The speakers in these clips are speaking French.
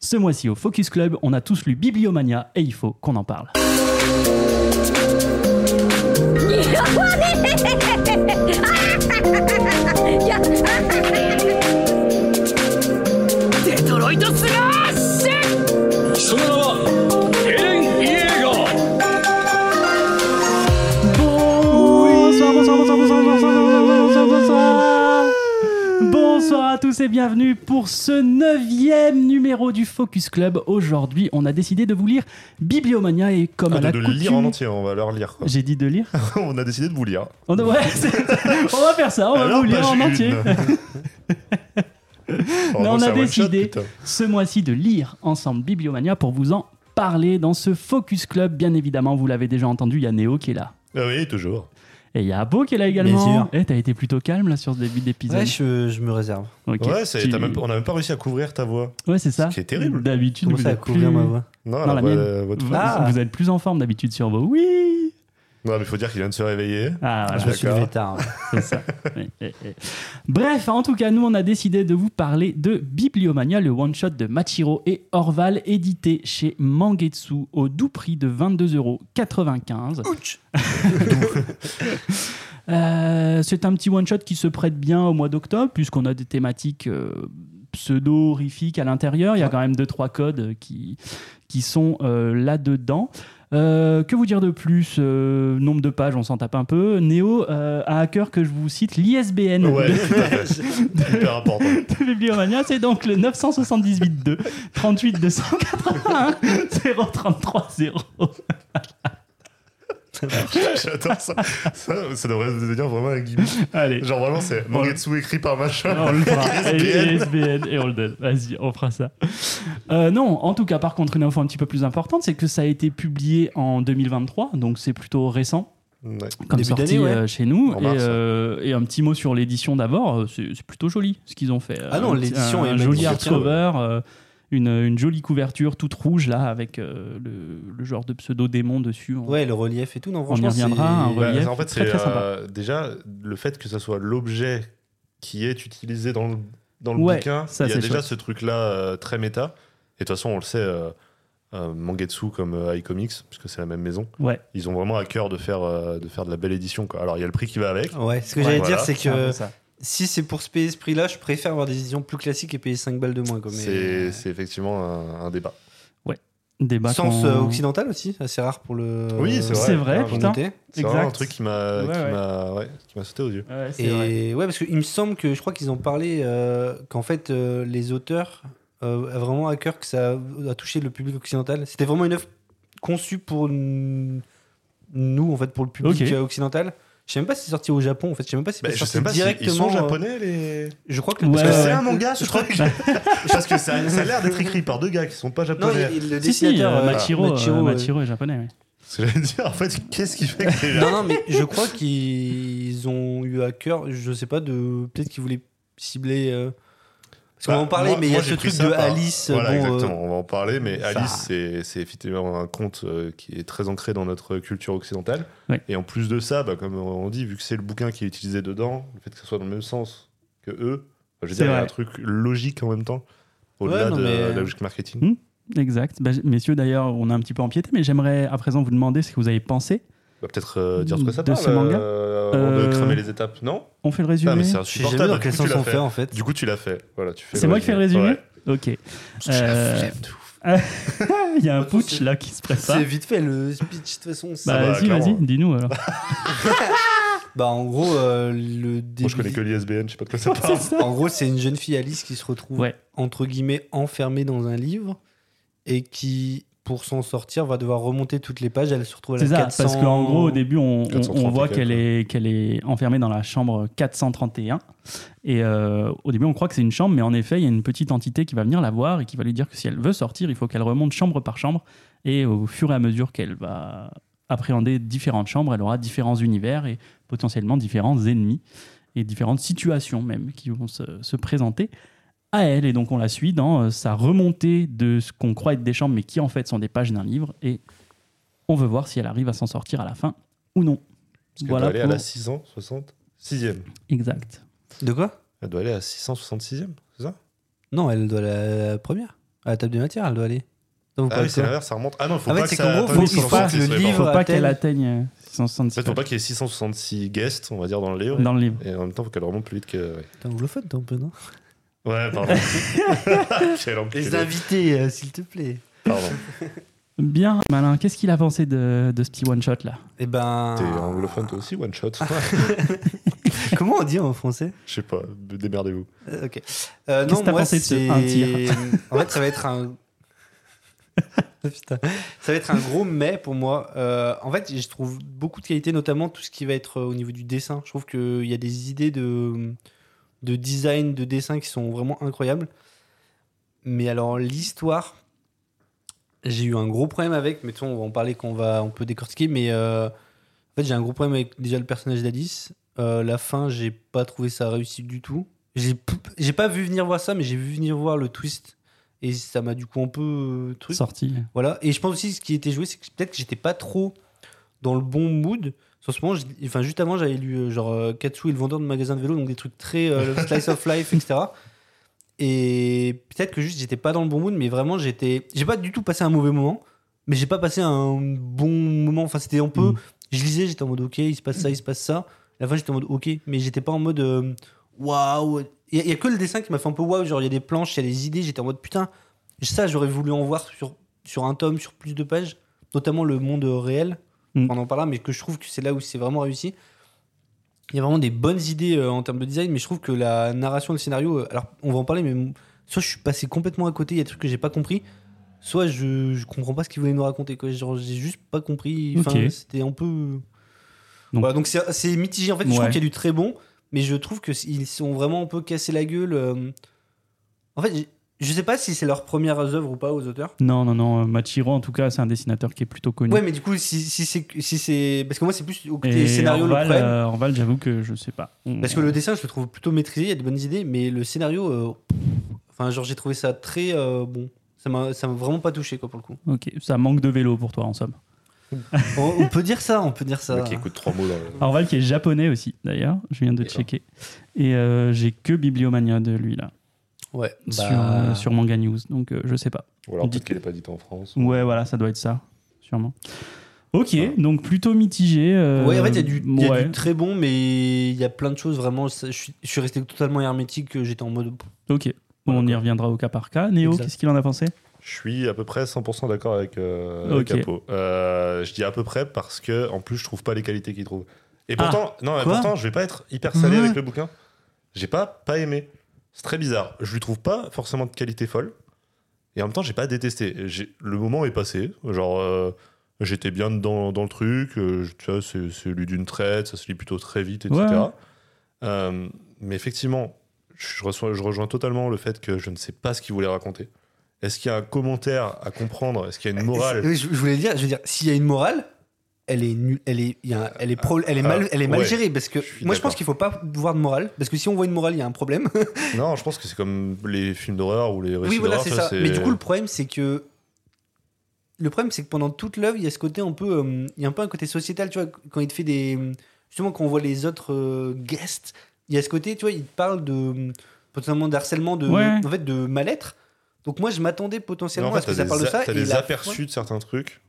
Ce mois-ci au Focus Club, on a tous lu Bibliomania et il faut qu'on en parle. tous et bienvenue pour ce neuvième numéro du Focus Club. Aujourd'hui, on a décidé de vous lire Bibliomania et comme à Ah, la de le coutume... lire en entier, on va leur lire. J'ai dit de lire on a décidé de vous lire. on, a- ouais, on va faire ça, on va vous lire en entier. Oh, on a décidé ce mois-ci de lire ensemble Bibliomania pour vous en parler dans ce Focus Club. Bien évidemment, vous l'avez déjà entendu, il y a Néo qui est là. Ah oui, toujours. Et il y a Abo qui est là également. Bien sûr. Et t'as été plutôt calme là sur ce début d'épisode. Ouais, je, je me réserve. Ouais, c'est- Tu- t'as même- on n'a même pas réussi à couvrir ta voix. Ouais, c'est ça. Ce qui est terrible. D'habitude, Comment vous ça à êtes couvrir plus... ma voix Non, Non, la la voix- mienne. votre Vous, voix. Ah. vous êtes plus en forme d'habitude sur vos oui. Non, mais il faut dire qu'il vient de se réveiller. Ah, voilà, Je me suis levé tard. c'est ça. Oui, oui, oui. Bref, en tout cas, nous, on a décidé de vous parler de Bibliomania, le one-shot de Machiro et Orval, édité chez Mangetsu au doux prix de 22,95€. Euh, c'est un petit one-shot qui se prête bien au mois d'octobre, puisqu'on a des thématiques euh, pseudo-horrifiques à l'intérieur. Il y a quand même deux, trois codes qui, qui sont euh, là-dedans. Euh, que vous dire de plus Euh, Nombre de pages, on s'en tape un peu. Néo euh, a à cœur que je vous cite l'ISBN Ouais, de. Hyper important. de Bibliomania, c'est donc le 978 38 281 033 0. J'adore ça. ça. Ça devrait devenir vraiment un gimmick. Allez, Genre vraiment, c'est Mangetsu écrit par machin. on le fera. ISBN. Et- ISBN et on le donne. Vas-y, on fera ça. Euh, non, en tout cas, par contre, une info un petit peu plus importante, c'est que ça a été publié en 2023, donc c'est plutôt récent. Ouais. comme Début sorti ouais. euh, chez nous. Et, euh, et un petit mot sur l'édition d'abord, c'est plutôt joli ce qu'ils ont fait. Ah non, Un l'édition un, est joli magnifique. hardcover, euh, une, une jolie couverture toute rouge là avec euh, le, le genre de pseudo démon dessus. On- Ouais, le relief et tout. Non, On y franchement, reviendra, un Ouais, relief. en fait, c'est très sympa. euh, déjà le fait que ça soit l'objet qui est utilisé dans le, dans le Ouais, bouquin. ça, il y a c'est déjà chouette. ce truc-là euh, très méta. Et de toute façon, on le sait, euh, euh, Mangetsu comme euh, iComics, puisque c'est la même maison, Ouais, ils ont vraiment à cœur de faire, euh, de faire de la belle édition. Quoi. Alors, il y a le prix qui va avec. Ouais, ce que Ouais, j'allais voilà. dire, c'est que si c'est pour se payer ce prix-là, je préfère avoir des éditions plus classiques et payer 5 balles de moins. C'est c'est effectivement un, un débat. Débat Sens qu'on- euh, occidental aussi, assez rare pour le. Oui, c'est vrai. C'est vrai, putain. C'est un truc qui m'a Ouais, qui ouais. m'a ouais, qui m'a sauté aux yeux. Ouais, c'est vrai. Et ouais, parce qu'il me semble que je crois qu'ils ont parlé euh, qu'en fait euh, les auteurs euh, avaient vraiment à cœur que ça a touché le public occidental. C'était vraiment une œuvre conçue pour nous, en fait, pour le public euh, occidental. Je sais même pas si c'est sorti au Japon, en fait. Je sais même pas si Bah, c'est je sorti si directement. ils sont euh, japonais les. Je crois que Ouais, que que c'est un manga ce truc. Parce que ça, ça a l'air d'être écrit par deux gars qui sont pas Non, japonais. il- il- le Si, si, dessinateur euh, euh, Machiro, euh, Machiro, euh, Machiro est japonais. ouais. Ce que j'allais dire, en fait, qu'est-ce qui fait que Non, non, mais je crois qu'ils ont eu à cœur, je sais pas, de peut-être qu'ils voulaient cibler. euh, Parce qu'on Bah, va en parler, moi- mais il y a ce truc de par- Alice. Voilà, bon, euh, exactement, on va en parler, mais ça- Alice, c'est c'est effectivement un conte euh, qui est très ancré dans notre culture occidentale. Ouais. Et en plus de ça, bah, comme on dit, vu que c'est le bouquin qui est utilisé dedans, le fait que ce soit dans le même sens que eux, bah, je veux C'est dire, il y a vrai. un truc logique en même temps, au-delà de mais- la logique marketing. Hmm. Exact. Bah, messieurs, d'ailleurs, on a un petit peu empiété, mais j'aimerais à présent vous demander ce que vous avez pensé. Bah, Peut-être euh, dire ce que ça De parle, ce manga euh, avant Euh, de cramer les étapes, non On fait le Ah, résumé mais c'est insupportable. jamais dans quel sens on fait. fait en fait. Du coup, tu l'as fait. Voilà, tu fais C'est moi qui fais le résumé Ouais. Ok. Euh, flemme de ouf. Il y a un putsch là qui se prépare. C'est vite fait le speech de toute façon. Bah, bah, vas-y, vas-y, dis-nous alors. Bah en gros euh, le début. Moi, je connais que l'ISBN, je sais pas de quoi ça parle. Ça. En gros, c'est une jeune fille Alice qui se retrouve Ouais. entre guillemets enfermée dans un livre et qui, pour s'en sortir, va devoir remonter toutes les pages. Elle se retrouve à la C'est ça, 400... parce qu'en gros, au début, on, on- 430 on voit qu'elle est, qu'elle est enfermée dans la chambre 431. Et euh, au début, on croit que c'est une chambre, mais en effet, il y a une petite entité qui va venir la voir et qui va lui dire que si elle veut sortir, il faut qu'elle remonte chambre par chambre. Et au fur et à mesure qu'elle va appréhender différentes chambres, elle aura différents univers et potentiellement différents ennemis et différentes situations même qui vont se, se présenter à elle. Et donc, on la suit dans euh, sa remontée de ce qu'on croit être des chambres, mais qui en fait sont des pages d'un livre. Et on veut voir si elle arrive à s'en sortir à la fin ou non. Parce qu'elle Voilà doit aller à la 660 6 Exact. De quoi? Elle doit aller à 666e, c'est ça? Non, elle doit la, la première. À la table des matières, elle doit aller. Donc, Ah oui, c'est l'inverse, ça remonte. Ah non, faut fait, pas c'est que ça gros, atteigne faut- il faut 666, que le ouais, livre- pardon. Faut pas qu'elle atteigne euh, En 666 fait, faut pas qu'il y ait 666 guests, on va dire, dans le livre. dans le livre. Et en même temps, faut qu'elle remonte plus vite que. Ouais, T'es anglophone, toi, un peu, non? Ouais, pardon. Les invités, euh, s'il te plaît. Pardon. Bien, Malin, qu'est-ce qu'il a pensé de, de ce petit one-shot là? Eh ben. T'es anglophone toi aussi, one shot Comment on dit en français? Je sais pas, démerdez-vous. Euh, Ok. Euh, Qu'est-ce non, que t'as pensé de ce c'est- un tir? En fait, ça va être un. Putain. Ça va être un gros mais pour moi. Euh, en fait, je trouve beaucoup de qualité, notamment tout ce qui va être au niveau du dessin. Je trouve qu'il y a des idées de, de design, de dessin qui sont vraiment incroyables. Mais alors, l'histoire, j'ai eu un gros problème avec. Façon, on va en parler quand on, va, on peut décortiquer. Mais euh, en fait, j'ai un gros problème avec déjà le personnage d'Alice. Euh, la fin, j'ai pas trouvé ça réussi du tout. J'ai pas vu venir voir ça, mais j'ai vu venir voir le twist. Et ça m'a du coup un peu euh, truc. sorti Voilà. Et je pense aussi ce qui était joué, c'est que peut-être que j'étais pas trop dans le bon mood. En ce moment, je- enfin, juste avant, j'avais lu euh, genre euh, Katsu et le vendeur de magasin de vélo, donc des trucs très euh, slice of life, etc. Et peut-être que juste j'étais pas dans le bon mood, mais vraiment j'étais. J'ai pas du tout passé un mauvais moment, mais j'ai pas passé un bon moment. Enfin, c'était un peu. Mm. Je lisais, j'étais en mode ok, il se passe ça, il se passe ça. À la fin, j'étais en mode ok, mais j'étais pas en mode waouh. Il y, a- il y a que le dessin qui m'a fait un peu waouh. Genre, il y a des planches, il y a des idées. J'étais en mode putain, ça, j'aurais voulu en voir sur, sur un tome, sur plus de pages, notamment le monde réel. Mm. On en parlera, mais que je trouve que c'est là où c'est vraiment réussi. Il y a vraiment des bonnes idées euh, en termes de design, mais je trouve que la narration, le scénario, euh, alors on va en parler, mais soit je suis passé complètement à côté, il y a des trucs que j'ai pas compris, soit je, je comprends pas ce qu'il voulait nous raconter. Quoi. Genre, j'ai juste pas compris. Enfin. C'était un peu. Donc- Voilà, donc c'est mitigé. En fait, je trouve qu'il y a du très bon, mais je trouve qu'ils sont vraiment un peu cassés la gueule. euh. En fait, j'ai- je sais pas si c'est leurs premières œuvres ou pas aux auteurs. Non, non, non. euh, Machiro, en tout cas, c'est un dessinateur qui est plutôt connu. Ouais, mais du coup, si, si c'est. Si c'est- parce que moi, c'est plus au côté scénario le Orval, problème. euh, Orval, j'avoue que je sais pas. On- Parce que le dessin, je le trouve plutôt maîtrisé, il y a de bonnes idées, mais le scénario, euh, enfin, genre, j'ai trouvé ça très euh, bon. Ça m'a ça m'a vraiment pas touché, quoi, pour le coup. Ok, ça manque de vélo pour toi, en somme. on, on peut dire ça, on peut dire ça. Le qui écoute trois mots dans le. Orval qui est japonais aussi, d'ailleurs. Je viens de checker. Et euh, j'ai que Bibliomania de lui, là, Ouais, sur, bah, euh, sur Manga News. Donc, euh, je sais pas. Ou alors Dites- peut-être qu'elle n'est pas dite en France. Ouais, voilà, ça doit être ça, sûrement. Ok, donc plutôt mitigé. euh, Ouais, en fait, il y, a du- il y a ouais. du très bon, mais il y a plein de choses vraiment. Je suis, je suis resté totalement hermétique, j'étais en mode. Ok, bon, on y reviendra au cas par cas. Néo, qu'est-ce qu'il en a pensé? Je suis à peu près 100% d'accord avec, euh, avec Ok. Apo. Euh, je dis à peu près parce que en plus je trouve pas les qualités qu'il trouve. Et Ah, pourtant, non, mais quoi? pourtant je vais pas être hyper salé avec le bouquin. J'ai pas pas aimé. C'est très bizarre. Je lui trouve pas forcément de qualité folle. Et en même temps, j'ai pas détesté. Le moment est passé. Genre, euh, j'étais bien dans, dans le truc. euh, je- tu vois, c'est lu d'une traite, ça se lit plutôt très vite, etc. Ouais. Euh, mais effectivement, je, reçois- je rejoins totalement le fait que je ne sais pas ce qu'il voulait raconter. Est-ce qu'il y a un commentaire à comprendre? Est-ce qu'il y a une morale? Oui, je, je voulais dire, je veux dire, s'il y a une morale, elle est nulle, elle est, il y a un- elle est, pro- elle est mal, Ah, elle est mal ouais. gérée parce que moi je pense qu'il faut pas voir de morale parce que si on voit une morale, il y a un problème. Non, je pense que c'est comme les films d'horreur ou les récits oui, voilà, d'horreur, c'est ça. Mais du coup, le problème, c'est que le problème, c'est que pendant toute l'œuvre, il y a ce côté un peu, euh, il y a un peu un côté sociétal, tu vois, quand il te fait des, justement, quand on voit les autres euh, guests, il y a ce côté, tu vois, il te parle de potentiellement d'harcèlement, de, Ouais. en fait, de mal-être. Donc moi, je m'attendais potentiellement en à fait, ce que ça parle de ça. t'as et des aperçus de certains trucs.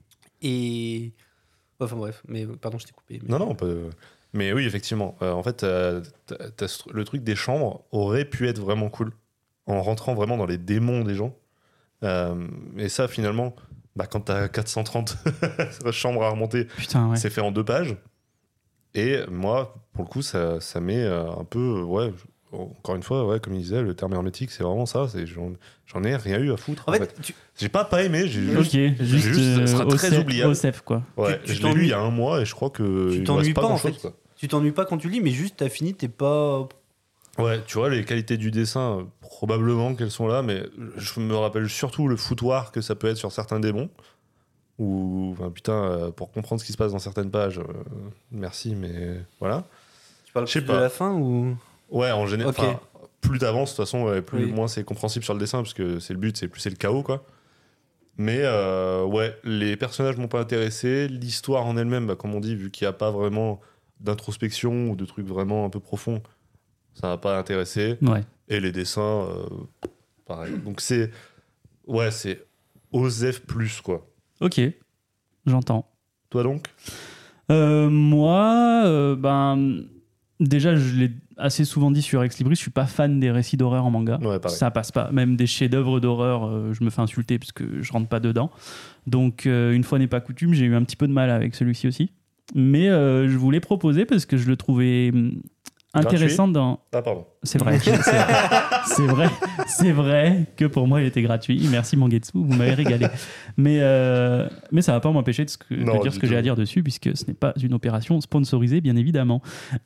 Et enfin bref, mais pardon, je t'ai coupé. mais- Non, non, pas- mais oui, effectivement. Euh, en fait, t'as- t'as tr- le truc des chambres aurait pu être vraiment cool en rentrant vraiment dans les démons des gens. Euh, et ça, finalement, bah, quand t'as 430 chambres à remonter, Putain, ouais. c'est fait en deux pages. Et moi, pour le coup, ça, ça met euh, un peu. euh, Ouais, encore une fois, ouais, comme il disait, le terme hermétique, c'est vraiment ça. c'est J'en j'en ai rien eu à foutre. En En fait, fait, tu- j'ai pas pas aimé. J'ai Ok, juste, juste, juste, ça sera euh, très oubliable. OCF, quoi. ouais, tu je l'ai lu t'ennuies. il y a un mois et je crois que. Tu t'ennuies pas, en fait. quoi. tu t'ennuies pas quand tu lis, mais juste t'as fini, t'es pas. Ouais, tu vois, les qualités du dessin, euh, probablement qu'elles sont là, mais je me rappelle surtout le foutoir que ça peut être sur certains démons. Ou, enfin, putain, euh, pour comprendre ce qui se passe dans certaines pages, euh, merci, mais voilà. Tu parles plus de pas. la fin ou Ouais, en général, plus t'avances, de toute façon, plus, Oui. moins c'est compréhensible sur le dessin, parce que c'est le but, c'est plus c'est le chaos, quoi. Mais euh, ouais, les personnages m'ont pas intéressé. L'histoire en elle-même, bah, comme on dit, vu qu'il n'y a pas vraiment d'introspection ou de trucs vraiment un peu profonds, ça m'a pas intéressé. Ouais. Et les dessins, euh, pareil. Donc c'est. Ouais, c'est OZEF plus, quoi. Ok, j'entends. Toi donc? Euh, moi, ben, déjà, je l'ai assez souvent dit sur Ex Libris, je suis pas fan des récits d'horreur en manga. Ouais. Ça passe pas. Même des chefs-d'œuvre d'horreur, euh, je me fais insulter parce que je rentre pas dedans. Donc, euh, une fois n'est pas coutume, j'ai eu un petit peu de mal avec celui-ci aussi. Mais euh, je voulais proposer parce que je le trouvais hum, intéressant dans. Ah, pardon. C'est vrai, c'est vrai, c'est vrai, que pour moi il était gratuit. Merci Mangetsu, vous m'avez régalé. Mais, euh, mais ça va pas m'empêcher de, ce que- de Non, dire ce que j'ai à dire dessus, puisque ce n'est pas une opération sponsorisée, bien évidemment.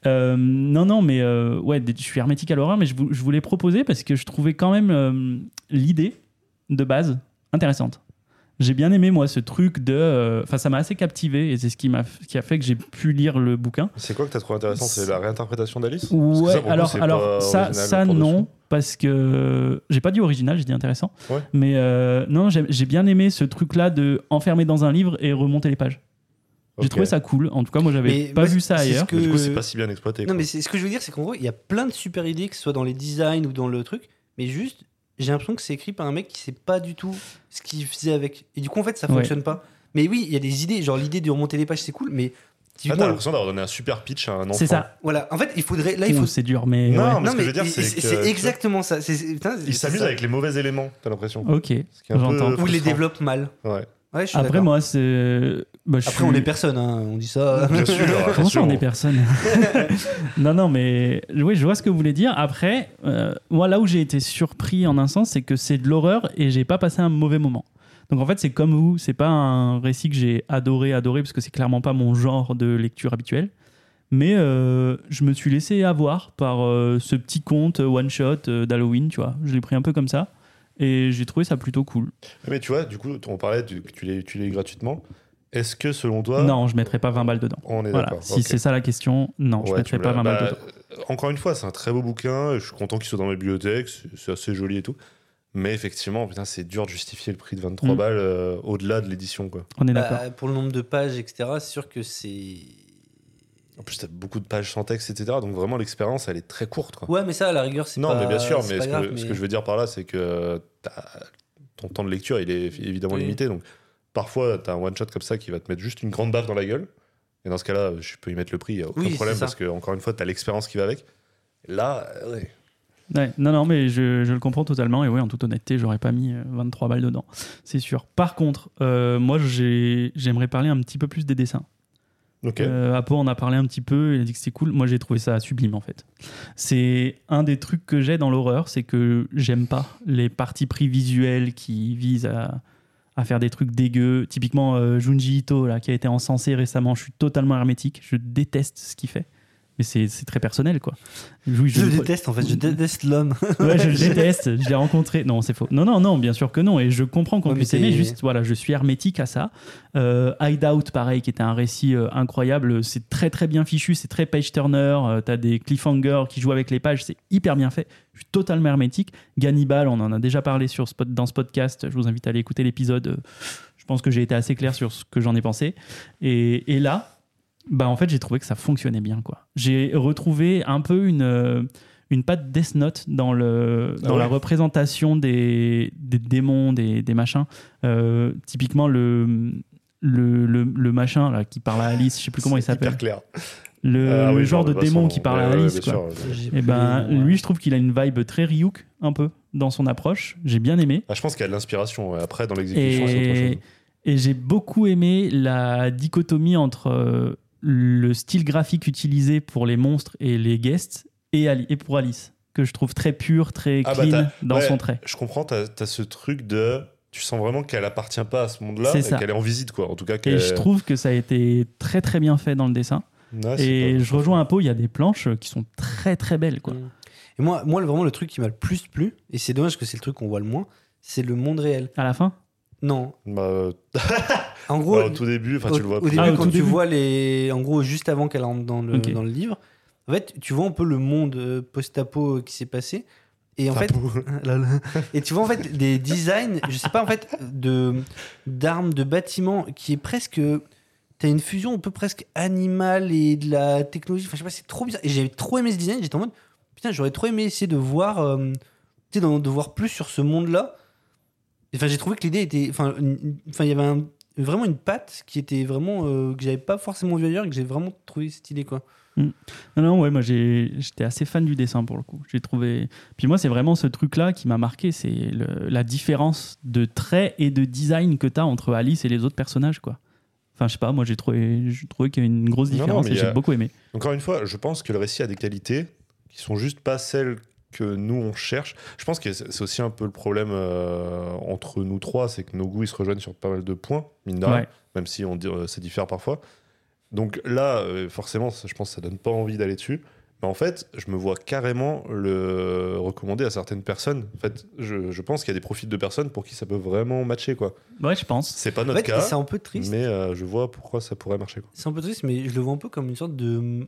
Euh, non, non, mais euh, ouais, je suis hermétique à l'horreur, mais je, je voulais proposer parce que je trouvais quand même l'idée de base intéressante. J'ai bien aimé, moi, ce truc de. euh, Enfin, ça m'a assez captivé et c'est ce qui, m'a, qui a fait que j'ai pu lire le bouquin. C'est quoi que t'as trouvé intéressant? C'est la réinterprétation d'Alice? Ouais, ça, coup, alors, alors ça, original ça non, parce que j'ai pas dit original, j'ai dit intéressant. Ouais. Mais euh, non, j'ai bien aimé ce truc-là de enfermer dans un livre et remonter les pages. J'ai trouvé ça cool. En tout cas, moi, j'avais pas moi, vu ça c'est ce ailleurs. que- du coup, c'est pas si bien exploité. Non, quoi. mais ce que je veux dire, c'est qu'en gros, il y a plein de super idées, que ce soit dans les designs ou dans le truc, mais juste, j'ai l'impression que c'est écrit par un mec qui sait pas du tout ce qu'il faisait avec. Et du coup, en fait, ça Ouais. fonctionne pas. Mais oui, il y a des idées, genre l'idée de remonter les pages, c'est cool, mais. Ah, t'as l'impression d'avoir donné un super pitch à un enfant. C'est ça. voilà, en fait, il faudrait. Là, il faut. C'est dur, mais. Non, ouais. mais ce que je veux dire, c'est vois, exactement ça. C'est- c'est- putain, Il c'est s'amuse avec les mauvais éléments, t'as l'impression. Ok, j'entends. Ou il les développe mal. Ouais. Ouais, je suis Après, moi, c'est. Bah, je Après, suis- on est personne, hein, on dit ça. Bien sûr. Comment ça, on est personne? Non, non, mais oui, je vois ce que vous voulez dire. Après, euh, moi, là où j'ai été surpris en un sens, c'est que c'est de l'horreur et j'ai pas passé un mauvais moment. Donc en fait, c'est comme vous, c'est pas un récit que j'ai adoré, adoré, parce que c'est clairement pas mon genre de lecture habituel. Mais euh, je me suis laissé avoir par euh, ce petit conte one shot euh, d'Halloween, tu vois. Je l'ai pris un peu comme ça et j'ai trouvé ça plutôt cool. Mais tu vois, du coup, on parlait que tu l'as utilisé gratuitement. Est-ce que selon toi. Non, je mettrais pas 20 balles dedans. On est Voilà, d'accord. si c'est ça la question, non, je Ouais, mettrais pas me 20 l'as- balles bah, dedans. euh, Encore une fois, c'est un très beau bouquin. Je suis content qu'il soit dans ma bibliothèque. C'est assez joli et tout. Mais effectivement, putain, c'est dur de justifier le prix de 23 Mm. balles euh, au-delà de l'édition. quoi. On est Bah, d'accord. pour le nombre de pages, etc., c'est sûr que c'est. En plus, t'as beaucoup de pages sans texte, etc. Donc vraiment, l'expérience, elle est très courte. Quoi. Ouais, mais ça, à la rigueur, c'est non, pas. mais bien sûr, mais, ce, grave, que, ce mais- que je veux dire par là, c'est que t'as- ton temps de lecture, il est évidemment Oui. limité. Donc parfois, t'as un one-shot comme ça qui va te mettre juste une grande baffe dans la gueule. Et dans ce cas-là, je peux y mettre le prix, il n'y a aucun Oui, problème, parce que, encore une fois, t'as l'expérience qui va avec. Là, euh, ouais. Ouais, non, non, mais je, je le comprends totalement. Et oui, en toute honnêteté, j'aurais pas mis euh, 23 balles dedans. C'est sûr. Par contre, euh, moi, j'ai- j'aimerais parler un petit peu plus des dessins. ok. Euh, Apo en a parlé un petit peu, il a dit que c'était cool. Moi, j'ai trouvé ça sublime en fait. C'est un des trucs que j'ai dans l'horreur, c'est que j'aime pas les parties pris visuelles qui visent à, à faire des trucs dégueux. Typiquement, euh, Junji Ito, là, qui a été encensé récemment, je suis totalement hermétique. Je déteste ce qu'il fait. Mais c'est très personnel, quoi. Oui, Je le déteste, en fait. Je déteste l'homme. Ouais, je le déteste. Je l'ai rencontré. Non, c'est faux. Non, non, non, bien sûr que non. Et je comprends qu'on Ouais, puisse aimer. Juste, voilà, je suis hermétique à ça. Euh, Hideout, pareil, qui était un récit euh, incroyable. C'est très, très bien fichu. C'est très page-turner. Euh, T'as des cliffhangers qui jouent avec les pages. C'est hyper bien fait. Je suis totalement hermétique. Gannibal, on en a déjà parlé sur dans ce podcast. Je vous invite à aller écouter l'épisode. Je pense que j'ai été assez clair sur ce que j'en ai pensé. Et, et là, bah en fait, j'ai trouvé que ça fonctionnait bien. quoi. J'ai retrouvé un peu une, euh, une patte Death Note dans, le, Ah dans la représentation des, des démons, des, des machins. Euh, typiquement, le, le, le, le machin là, qui parle à Alice, je sais plus comment il s'appelle. clair. Le, Ah le oui, genre de démon qui parle ouais, à Alice. quoi. sûr. Et plus ben, lui, je trouve qu'il a une vibe très Ryuk, un peu, dans son approche. J'ai bien aimé. Ah, je pense qu'il y a de l'inspiration. ouais. Après, dans l'exécution, et j'ai beaucoup aimé la dichotomie entre euh, le style graphique utilisé pour les monstres et les guests et, Ali- et pour Alice, que je trouve très pur, très Ah bah, clean dans ouais. son trait. Je comprends, t'as as ce truc de. Tu sens vraiment qu'elle appartient pas à ce monde-là C'est et ça. qu'elle est en visite, quoi. En tout cas, Et je trouve que ça a été très très bien fait dans le dessin. Ouais, et je rejoins un peu, il y a des planches qui sont très très belles. Quoi. Et moi, moi, vraiment, le truc qui m'a le plus plu, et c'est dommage que c'est le truc qu'on voit le moins, c'est le monde réel. À la fin? Non. Bah, euh, En gros, bah, au tout début, enfin, tu le vois au début, Ah, quand tu début. vois les. En gros, juste avant qu'elle rentre dans le, dans le livre, en fait, tu vois un peu le monde euh, post-apo qui s'est passé. Et en fait. Et tu vois en fait des designs, je sais pas en fait, de d'armes, de bâtiments qui est presque. T'as une fusion un peu presque animale et de la technologie. Enfin, je sais pas, c'est trop bizarre. Et j'ai trop aimé ce design. J'étais en mode, putain, j'aurais trop aimé essayer de voir, euh, tu sais, d'en- de voir plus sur ce monde-là. Enfin, j'ai trouvé que l'idée était. Enfin, il y avait un- vraiment une patte qui était vraiment. euh, que j'avais pas forcément vu ailleurs et que j'ai vraiment trouvé cette idée, quoi. Non, non, ouais, moi j'étais assez fan du dessin pour le coup. J'ai trouvé. Puis moi, c'est vraiment ce truc-là qui m'a marqué, c'est le- la différence de traits et de design que tu as entre Alice et les autres personnages, quoi. Enfin, je sais pas, moi j'ai trouvé, j'ai trouvé qu'il y avait une grosse Non, non, différence et j'ai a- beaucoup aimé. Encore une fois, je pense que le récit a des qualités qui sont juste pas celles que nous on cherche. Je pense que c'est c'est aussi un peu le problème euh, entre nous trois, c'est que nos goûts ils se rejoignent sur pas mal de points, mine de rien, Ouais. même si on dit euh, ça diffère parfois. Donc là, euh, forcément, ça, je pense que ça donne pas envie d'aller dessus. Mais en fait, je me vois carrément le recommander à certaines personnes. En fait, je, je pense qu'il y a des profils de personnes pour qui ça peut vraiment matcher, quoi. Ouais, je pense. C'est pas En notre fait, cas, c'est un peu triste. mais euh, je vois pourquoi ça pourrait marcher. C'est un peu triste, mais je le vois un peu comme une sorte de.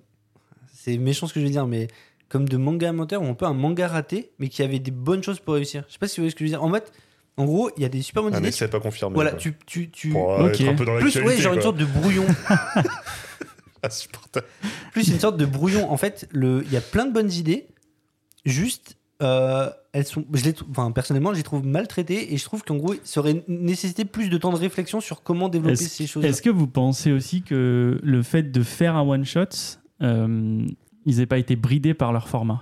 C'est méchant ce que je vais dire, mais comme de manga amateur ou un peu un manga raté, mais qui avait des bonnes choses pour réussir. Je sais pas si vous voyez ce que je veux dire. En fait, en gros, il y a des super bonnes Un idées. essai pas confirmé. Voilà, quoi. tu. tu, tu... Pour euh, Ok. être un peu dans Plus, ouais, genre une quoi. sorte de brouillon. Insupportable. plus une sorte de brouillon. En fait, le- il y a plein de bonnes idées, juste. euh, elles sont, je les enfin, personnellement, je les trouve maltraitées et je trouve qu'en gros, ça aurait nécessité plus de temps de réflexion sur comment développer ces choses. est-ce que vous pensez aussi que le fait de faire un one-shot, euh, ils n'aient pas été bridés par leur format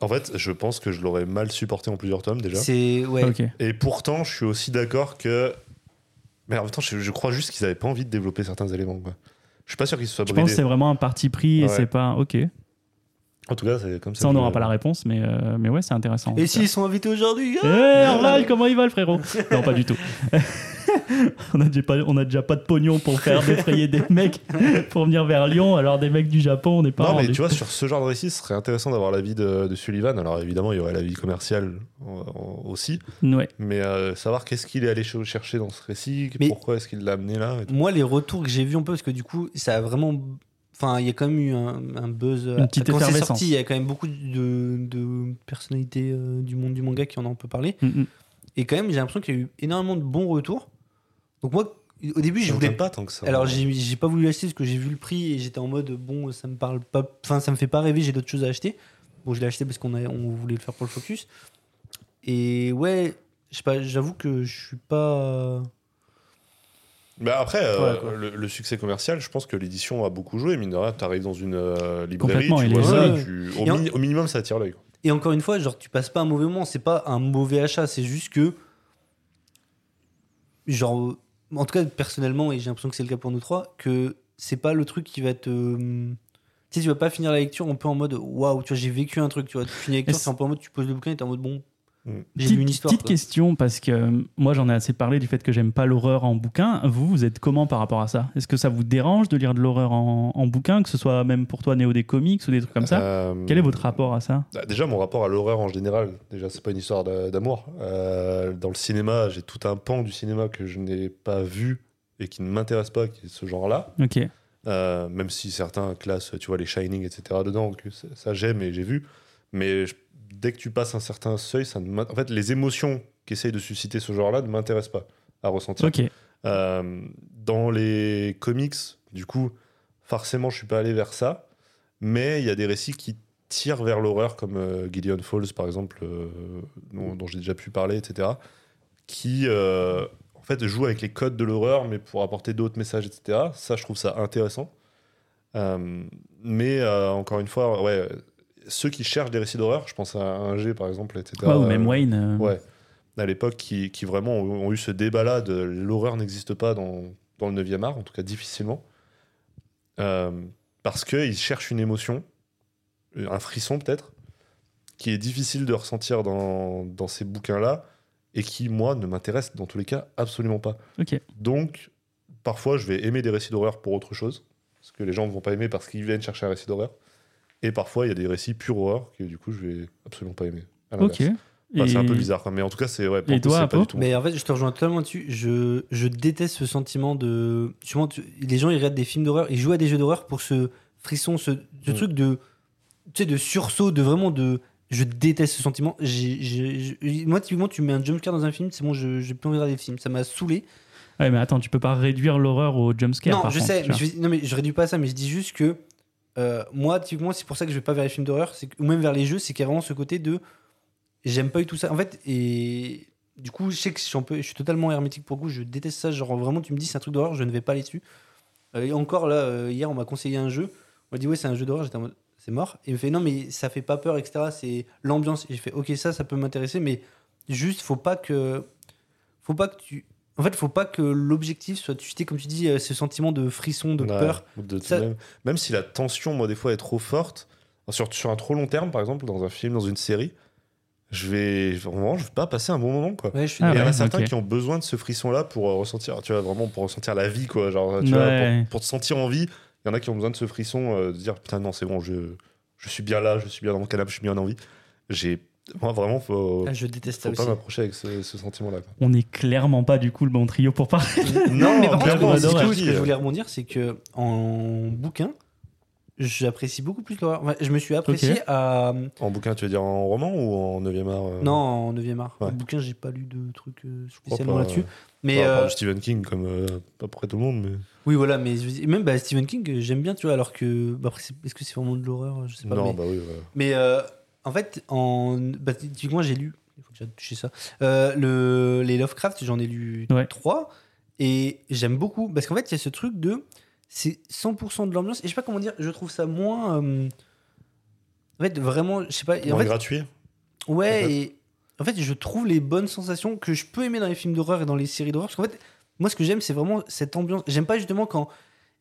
En fait, je pense que je l'aurais mal supporté en plusieurs tomes déjà. C'est ouais. Ok. Et pourtant, je suis aussi d'accord que. Mais en même temps, je, je crois juste qu'ils n'avaient pas envie de développer certains éléments. Quoi. Je suis pas sûr qu'ils se soient Je pense que c'est vraiment un parti pris et Ouais. c'est pas. Ok. En tout cas, c'est comme ça. Ça, on n'aura pas la réponse, mais, euh, mais ouais, c'est intéressant. Et s'ils sont invités aujourd'hui Eh, ah Orval, comment il va le frérot? Non, pas du tout. on, a déjà pas, on a déjà pas de pognon pour faire défrayer des mecs pour venir vers Lyon, alors des mecs du Japon, on n'est pas Non, mais tu vois, sur ce genre de récit, ce serait intéressant d'avoir l'avis de, de Sullivan. Alors évidemment, il y aurait l'avis commercial euh, aussi. Ouais. Mais euh, savoir qu'est-ce qu'il est allé ch- chercher dans ce récit, Mais- pourquoi est-ce qu'il l'a amené là. et tout. Moi, les retours que j'ai vus un peu, parce que du coup, ça a vraiment. Enfin, il y a quand même eu un, un buzz. Une petite Quand c'est sorti, il y a quand même beaucoup de, de personnalités euh, du monde du manga qui en ont un peu parlé. Mm, mm. Et quand même, j'ai l'impression qu'il y a eu énormément de bons retours. Donc, moi, au début, je voulais pas tant que ça. Alors j'ai j'ai pas voulu l'acheter parce que j'ai vu le prix et j'étais en mode bon ça me parle pas enfin ça me fait pas rêver j'ai d'autres choses à acheter bon je l'ai acheté parce qu'on a on voulait le faire pour le focus et ouais je sais pas j'avoue que je suis pas Bah après, euh, Ouais, le, le succès commercial, je pense que l'édition a beaucoup joué. Mine de rien, t'arrives dans une euh, librairie, Complètement, tu vois ça, tu- au, en- au minimum, ça attire l'œil. et encore une fois genre tu passes pas un mauvais moment c'est pas un mauvais achat c'est juste que genre en tout cas personnellement et j'ai l'impression que c'est le cas pour nous trois que c'est pas le truc qui va te tu sais tu vas pas finir la lecture un peu en mode waouh tu vois j'ai vécu un truc tu vois. Tu finis la lecture c'est un peu en mode tu poses le bouquin et t'es en mode bon Mm. j'ai Petite, une histoire petite question, parce que euh, moi j'en ai assez parlé du fait que j'aime pas l'horreur en bouquin. Vous, vous êtes comment par rapport à ça? Est-ce que ça vous dérange de lire de l'horreur en, en bouquin, que ce soit même pour toi Néo des comics ou des trucs comme ça? Euh, Quel est votre rapport à ça? bah, Déjà, mon rapport à l'horreur en général, déjà, c'est pas une histoire d'a- d'amour. Euh, dans le cinéma, j'ai tout un pan du cinéma que je n'ai pas vu et qui ne m'intéresse pas, qui est ce genre-là. Ok. Euh, même si certains classent, tu vois, les Shining, etc. dedans, que ça, ça, j'aime et j'ai vu. Mais je- dès que tu passes un certain seuil, ça ne m'int- en fait, les émotions qu'essaye de susciter ce genre-là ne m'intéressent pas à ressentir. Euh, dans les comics, du coup, forcément, je suis pas allé vers ça. Mais il y a des récits qui tirent vers l'horreur, comme euh, Gideon Falls, par exemple, euh, dont, dont j'ai déjà pu parler, etc. Qui, euh, en fait, jouent avec les codes de l'horreur, mais pour apporter d'autres messages, etc. Ça, je trouve ça intéressant. Mais encore une fois, ouais, ceux qui cherchent des récits d'horreur, je pense à un G, par exemple, etc. Ouais, ou même Wayne. euh, Ouais. À l'époque, qui, qui vraiment ont, ont eu ce débat-là de l'horreur n'existe pas dans, dans le 9e art, en tout cas difficilement. Euh, parce qu'ils cherchent une émotion, un frisson peut-être, qui est difficile de ressentir dans, dans ces bouquins-là, et qui, moi, ne m'intéresse dans tous les cas absolument pas. Ok. Donc, parfois, je vais aimer des récits d'horreur pour autre chose, ce que les gens ne vont pas aimer parce qu'ils viennent chercher un récit d'horreur. Et parfois, il y a des récits pure horreur que du coup, je vais absolument pas aimer. Ok. Enfin, C'est un peu bizarre, quoi. mais en tout cas, c'est ouais, pour toi, pas du tout. Mais en fait, je te rejoins totalement dessus. Je, je déteste ce sentiment de. Justement, tu- les gens, ils regardent des films d'horreur, ils jouent à des jeux d'horreur pour ce frisson, ce, ce Mm. truc de. Tu sais, de sursaut, de vraiment de. Je déteste ce sentiment. J'ai- j'ai- j'ai- moi, typiquement, tu mets un jumpscare dans un film, c'est bon, je j'ai plus envie de regarder le film. Ça m'a saoulé. Ouais, mais attends, tu peux pas réduire l'horreur au jumpscare. non, par je contre, sais, mais je, non, mais je réduis pas ça, mais je dis juste que. Euh, moi, typiquement, c'est pour ça que je vais pas vers les films d'horreur, ou même vers les jeux, c'est qu'il y a vraiment ce côté de. J'aime pas eu tout ça. En fait, et du coup, je sais que je suis, un peu, je suis totalement hermétique pour le coup. Je déteste ça. Genre, vraiment, tu me dis c'est un truc d'horreur, je ne vais pas aller dessus. Euh, et encore là, euh, hier, on m'a conseillé un jeu. On m'a dit, ouais, c'est un jeu d'horreur. J'étais en mode, c'est mort. Et il me fait, non, mais ça fait pas peur, etc. C'est l'ambiance. Et j'ai fait, ok, ça, ça peut m'intéresser, mais juste, faut pas que. Faut pas que tu. En fait, faut pas que l'objectif soit de susciter, comme tu dis, euh, ce sentiment de frisson, de Ouais, peur. de- Ça- même, même si la tension, moi, des fois, est trop forte, sur, sur un trop long terme, par exemple, dans un film, dans une série, je vais, vraiment, je vais pas passer un bon moment, quoi. Ouais, je suis Ah Et il y en ouais, a certains qui ont besoin de ce frisson-là pour euh, ressentir, tu vois, vraiment pour ressentir la vie, quoi. Genre, tu Ouais. vois, pour, pour te sentir en vie, il y en a qui ont besoin de ce frisson, euh, de dire putain, non, c'est bon, je, je suis bien là, je suis bien dans mon canapé, je suis bien en vie. J'ai, moi, vraiment, faut, Ah, je déteste ça faut pas aussi. m'approcher avec ce, ce sentiment-là. On n'est clairement pas du coup le bon trio pour parler. Non, mais par contre, ce que je euh. voulais rebondir, c'est que en bouquin, j'apprécie beaucoup plus l'horreur. Enfin, je me suis apprécié à. En bouquin, tu veux dire en roman ou en 9e art euh, Non, en 9 art. Ouais. En bouquin, j'ai pas lu de trucs euh, crois spécialement pas, là-dessus. Mais euh, Stephen King, comme euh, à peu près tout le monde, mais. oui, voilà. Mais même bah, Stephen King, j'aime bien, tu vois. Alors que. bah, est-ce que c'est vraiment de l'horreur? Je sais pas. non, mais bah oui, ouais. mais, euh, en fait, en. Bah, typiquement, j'ai lu. Il faut que j'aille toucher ça. Euh, le, les Lovecraft, j'en ai lu Ouais. trois. Et j'aime beaucoup. Parce qu'en fait, il y a ce truc de. C'est 100% de l'ambiance. Et je sais pas comment dire. Je trouve ça moins. euh, en fait, vraiment. Je sais pas. en fait, gratuit. Ouais, En fait. et en fait, je trouve les bonnes sensations que je peux aimer dans les films d'horreur et dans les séries d'horreur. Parce qu'en fait, moi, ce que j'aime, c'est vraiment cette ambiance. J'aime pas justement quand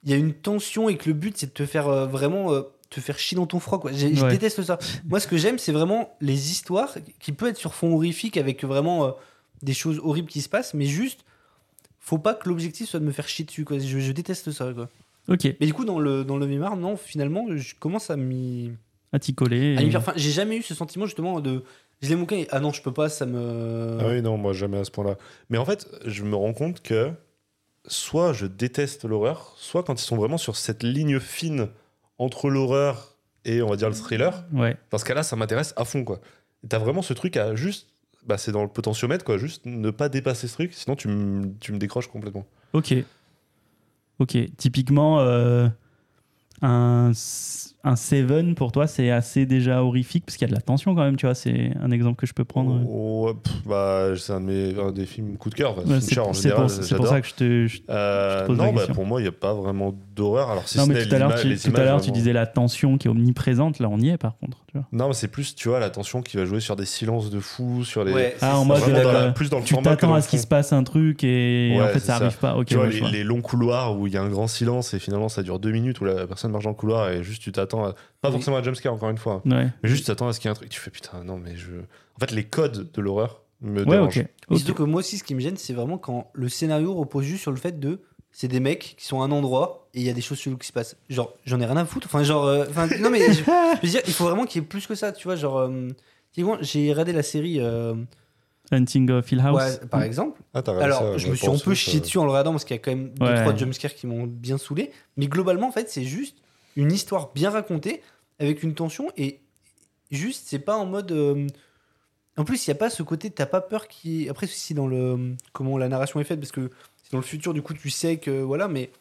il y a une tension et que le but, c'est de te faire euh, vraiment euh, te faire chier dans ton froid. Quoi. J'ai- Je Ouais. déteste ça. moi, ce que j'aime, c'est vraiment les histoires qui peuvent être sur fond horrifique avec vraiment euh, des choses horribles qui se passent, mais juste, faut pas que l'objectif soit de me faire chier dessus. Quoi. Je, je déteste ça. Quoi. Ok, Mais du coup, dans le, dans le mémoire, non, finalement, je commence à m'y. à t'y coller. et- faire- Enfin, j'ai jamais eu ce sentiment justement de. Je l'ai et ah non, je peux pas, ça me. Ah oui, non, moi jamais à ce point-là. Mais en fait, je me rends compte que soit je déteste l'horreur, soit quand ils sont vraiment sur cette ligne fine entre l'horreur et on va dire le thriller, Ouais, dans ce cas-là, ça m'intéresse à fond, quoi. T'as vraiment ce truc à juste, bah, c'est dans le potentiomètre, quoi, juste ne pas dépasser ce truc, sinon tu, me- tu me décroches complètement. ok. Ok, typiquement, euh, un, un Seven pour toi, c'est assez déjà horrifique parce qu'il y a de la tension quand même, tu vois. C'est un exemple que je peux prendre. Pff, bah, c'est un, de mes- un des films coup de cœur. Enfin, c'est pour, ça que je te. je- Euh, je te pose la bah, question. pour moi, il n'y a pas vraiment d'horreur. Alors, si non, mais tout à l'heure, tu, tout à disais la tension qui est omniprésente. Là, on y est par contre. Tu vois. Non, mais c'est plus, tu vois, la tension qui va jouer sur des silences de fou, sur les. Ouais, Ah, en c'est mode, ça. Vraiment dans la- euh, plus dans le Tu t'attends à ce qu'il se passe un truc et Ouais, en fait, ça ça. arrive pas. Ok, Tu vois. les longs couloirs où il y a un grand silence et finalement ça dure deux minutes où la personne marche dans le couloir et juste tu t'attends à. Pas Oui. forcément à jumpscare encore une fois, Ouais, mais juste tu t'attends à ce qu'il y ait un truc. Tu fais putain, non, mais je. En fait, les codes de l'horreur me ouais dérangent. ok. Mais ok. surtout que moi aussi, ce qui me gêne, c'est vraiment quand le scénario repose juste sur le fait de. C'est des mecs qui sont à un endroit et il y a des choses cheloues qui se passent. Genre, j'en ai rien à foutre. Enfin, genre. euh, Enfin, non, mais je, je veux dire, il faut vraiment qu'il y ait plus que ça, tu vois. Genre. euh, typiquement, j'ai regardé la série. euh, Hunting of Hill House. ouais, par exemple. Ah, Alors, ça, je ouais, me suis un peu chié dessus en le regardant parce qu'il y a quand même deux, Ouais. trois jumpscares qui m'ont bien saoulé. Mais globalement, en fait, c'est juste une histoire bien racontée avec une tension et juste, c'est pas en mode. euh, En plus, il n'y a pas ce côté, t'as pas peur qui. Après, c'est dans le. Comment la narration est faite parce que c'est dans le futur, du coup, tu sais que. Voilà, mais.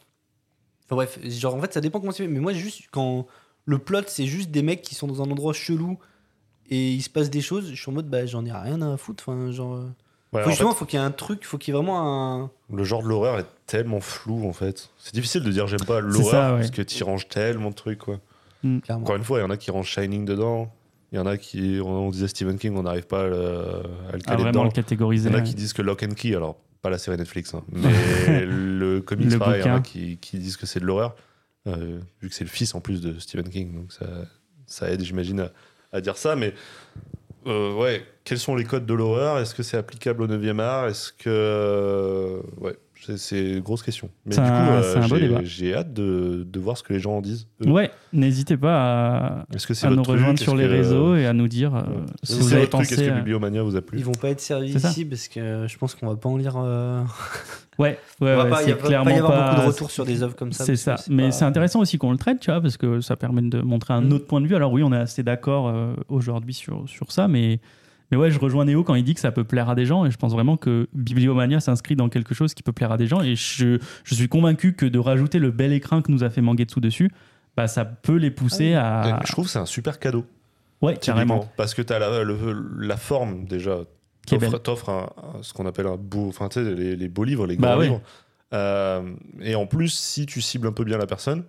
Enfin bref, genre, en fait, ça dépend comment c'est fait. Mais moi, juste, quand le plot, c'est juste des mecs qui sont dans un endroit chelou et il se passe des choses, je suis en mode, bah, j'en ai rien à foutre. Enfin, genre. Ouais, faut en justement, faut qu'il y ait un truc, faut qu'il y ait vraiment un. le genre de l'horreur est tellement flou en fait. C'est difficile de dire j'aime pas l'horreur ouais. parce que tu ranges tellement de trucs quoi. Clairement. Encore une fois, il y en a qui rangent Shining dedans. Il y en a qui, on, on disait Stephen King, on n'arrive pas à le, à le Ah, caler vraiment dedans. le Il catégoriser. y en a ouais. qui disent que Lock and Key, alors pas la série Netflix, hein, mais le comics, Le pareil, il y en a qui, qui disent que c'est de l'horreur, euh, vu que c'est le fils en plus de Stephen King, donc ça, ça aide, j'imagine, à, à dire ça. Mais euh, ouais, quels sont les codes de l'horreur? Est-ce que c'est applicable au 9e art? Est-ce que. euh, ouais, c'est- c'est une grosse question. Mais C'est du coup, un- euh, c'est j'ai- débat. j'ai hâte de, de voir ce que les gens en disent. eux. Ouais, n'hésitez pas à, Est-ce que c'est à nous truc? rejoindre sur les que- réseaux et à nous dire euh, Ouais. si Si vous c'est avez truc, est-ce pensé. que Bibliomania vous a plu? Ils vont pas être servis C'est ici parce que je pense qu'on va pas en lire. euh, Ouais, ouais, on va ouais, pas, il c'est va pas clairement y avoir beaucoup de retours sur des œuvres comme ça. C'est ça. Mais pas- c'est intéressant aussi qu'on le traite, tu vois, parce que ça permet de montrer un Mm. autre point de vue. Alors oui, on est assez d'accord euh, aujourd'hui sur, sur ça, mais, mais ouais, je rejoins Néo quand il dit que ça peut plaire à des gens, et je pense vraiment que Bibliomania s'inscrit dans quelque chose qui peut plaire à des gens, et je, je suis convaincu que de rajouter le bel écrin que nous a fait Mangetsu dessus, bah, ça peut les pousser à... Je trouve que c'est un super cadeau. Ouais, carrément. Parce que tu as la, le- la forme déjà t'offres un- un- ce qu'on appelle un beau, enfin tu sais, les, les beaux livres, les Bah grands ouais. livres. Euh, et en plus, si tu cibles un peu bien la personne,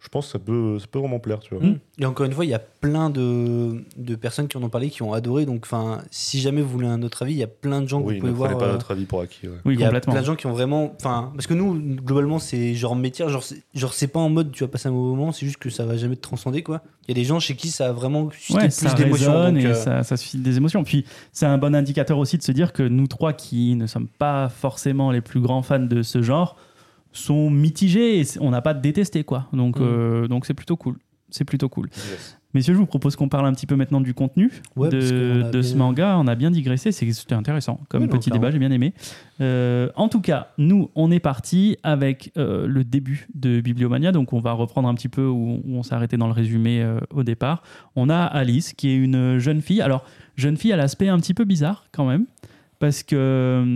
je pense que ça peut, ça peut vraiment plaire, tu vois. Mm. Et encore une fois, il y a plein de, de personnes qui en ont parlé, qui ont adoré. Donc, enfin, si jamais vous voulez un autre avis, il y a plein de gens que vous pouvez ne voir. pas euh, notre avis pour acquis. ouais. Oui, Il y a plein de gens qui ont vraiment. Enfin, parce que nous, globalement, c'est genre métier. Genre, c'est- genre, c'est pas en mode tu vas passer un mauvais moment, c'est juste que ça va jamais te transcender, quoi. Il y a des gens chez qui ça a vraiment suscité Ouais, plus d'émotions. et euh, ça, ça suscite des émotions. Puis c'est un bon indicateur aussi de se dire que nous trois qui ne sommes pas forcément les plus grands fans de ce genre sont mitigés et on n'a pas détesté quoi. Donc Mm. euh, donc c'est plutôt cool. C'est plutôt cool. Messieurs, je vous propose qu'on parle un petit peu maintenant du contenu Ouais, de, de ce manga. On a bien digressé, c'est- c'était intéressant comme Oui, petit débat, j'ai bien aimé. Euh, en tout cas, nous, on est parti avec euh, le début de Bibliomania, donc on va reprendre un petit peu où, où on s'est arrêté dans le résumé euh, au départ. On a Alice, qui est une jeune fille. Alors, jeune fille à l'aspect un petit peu bizarre quand même, parce que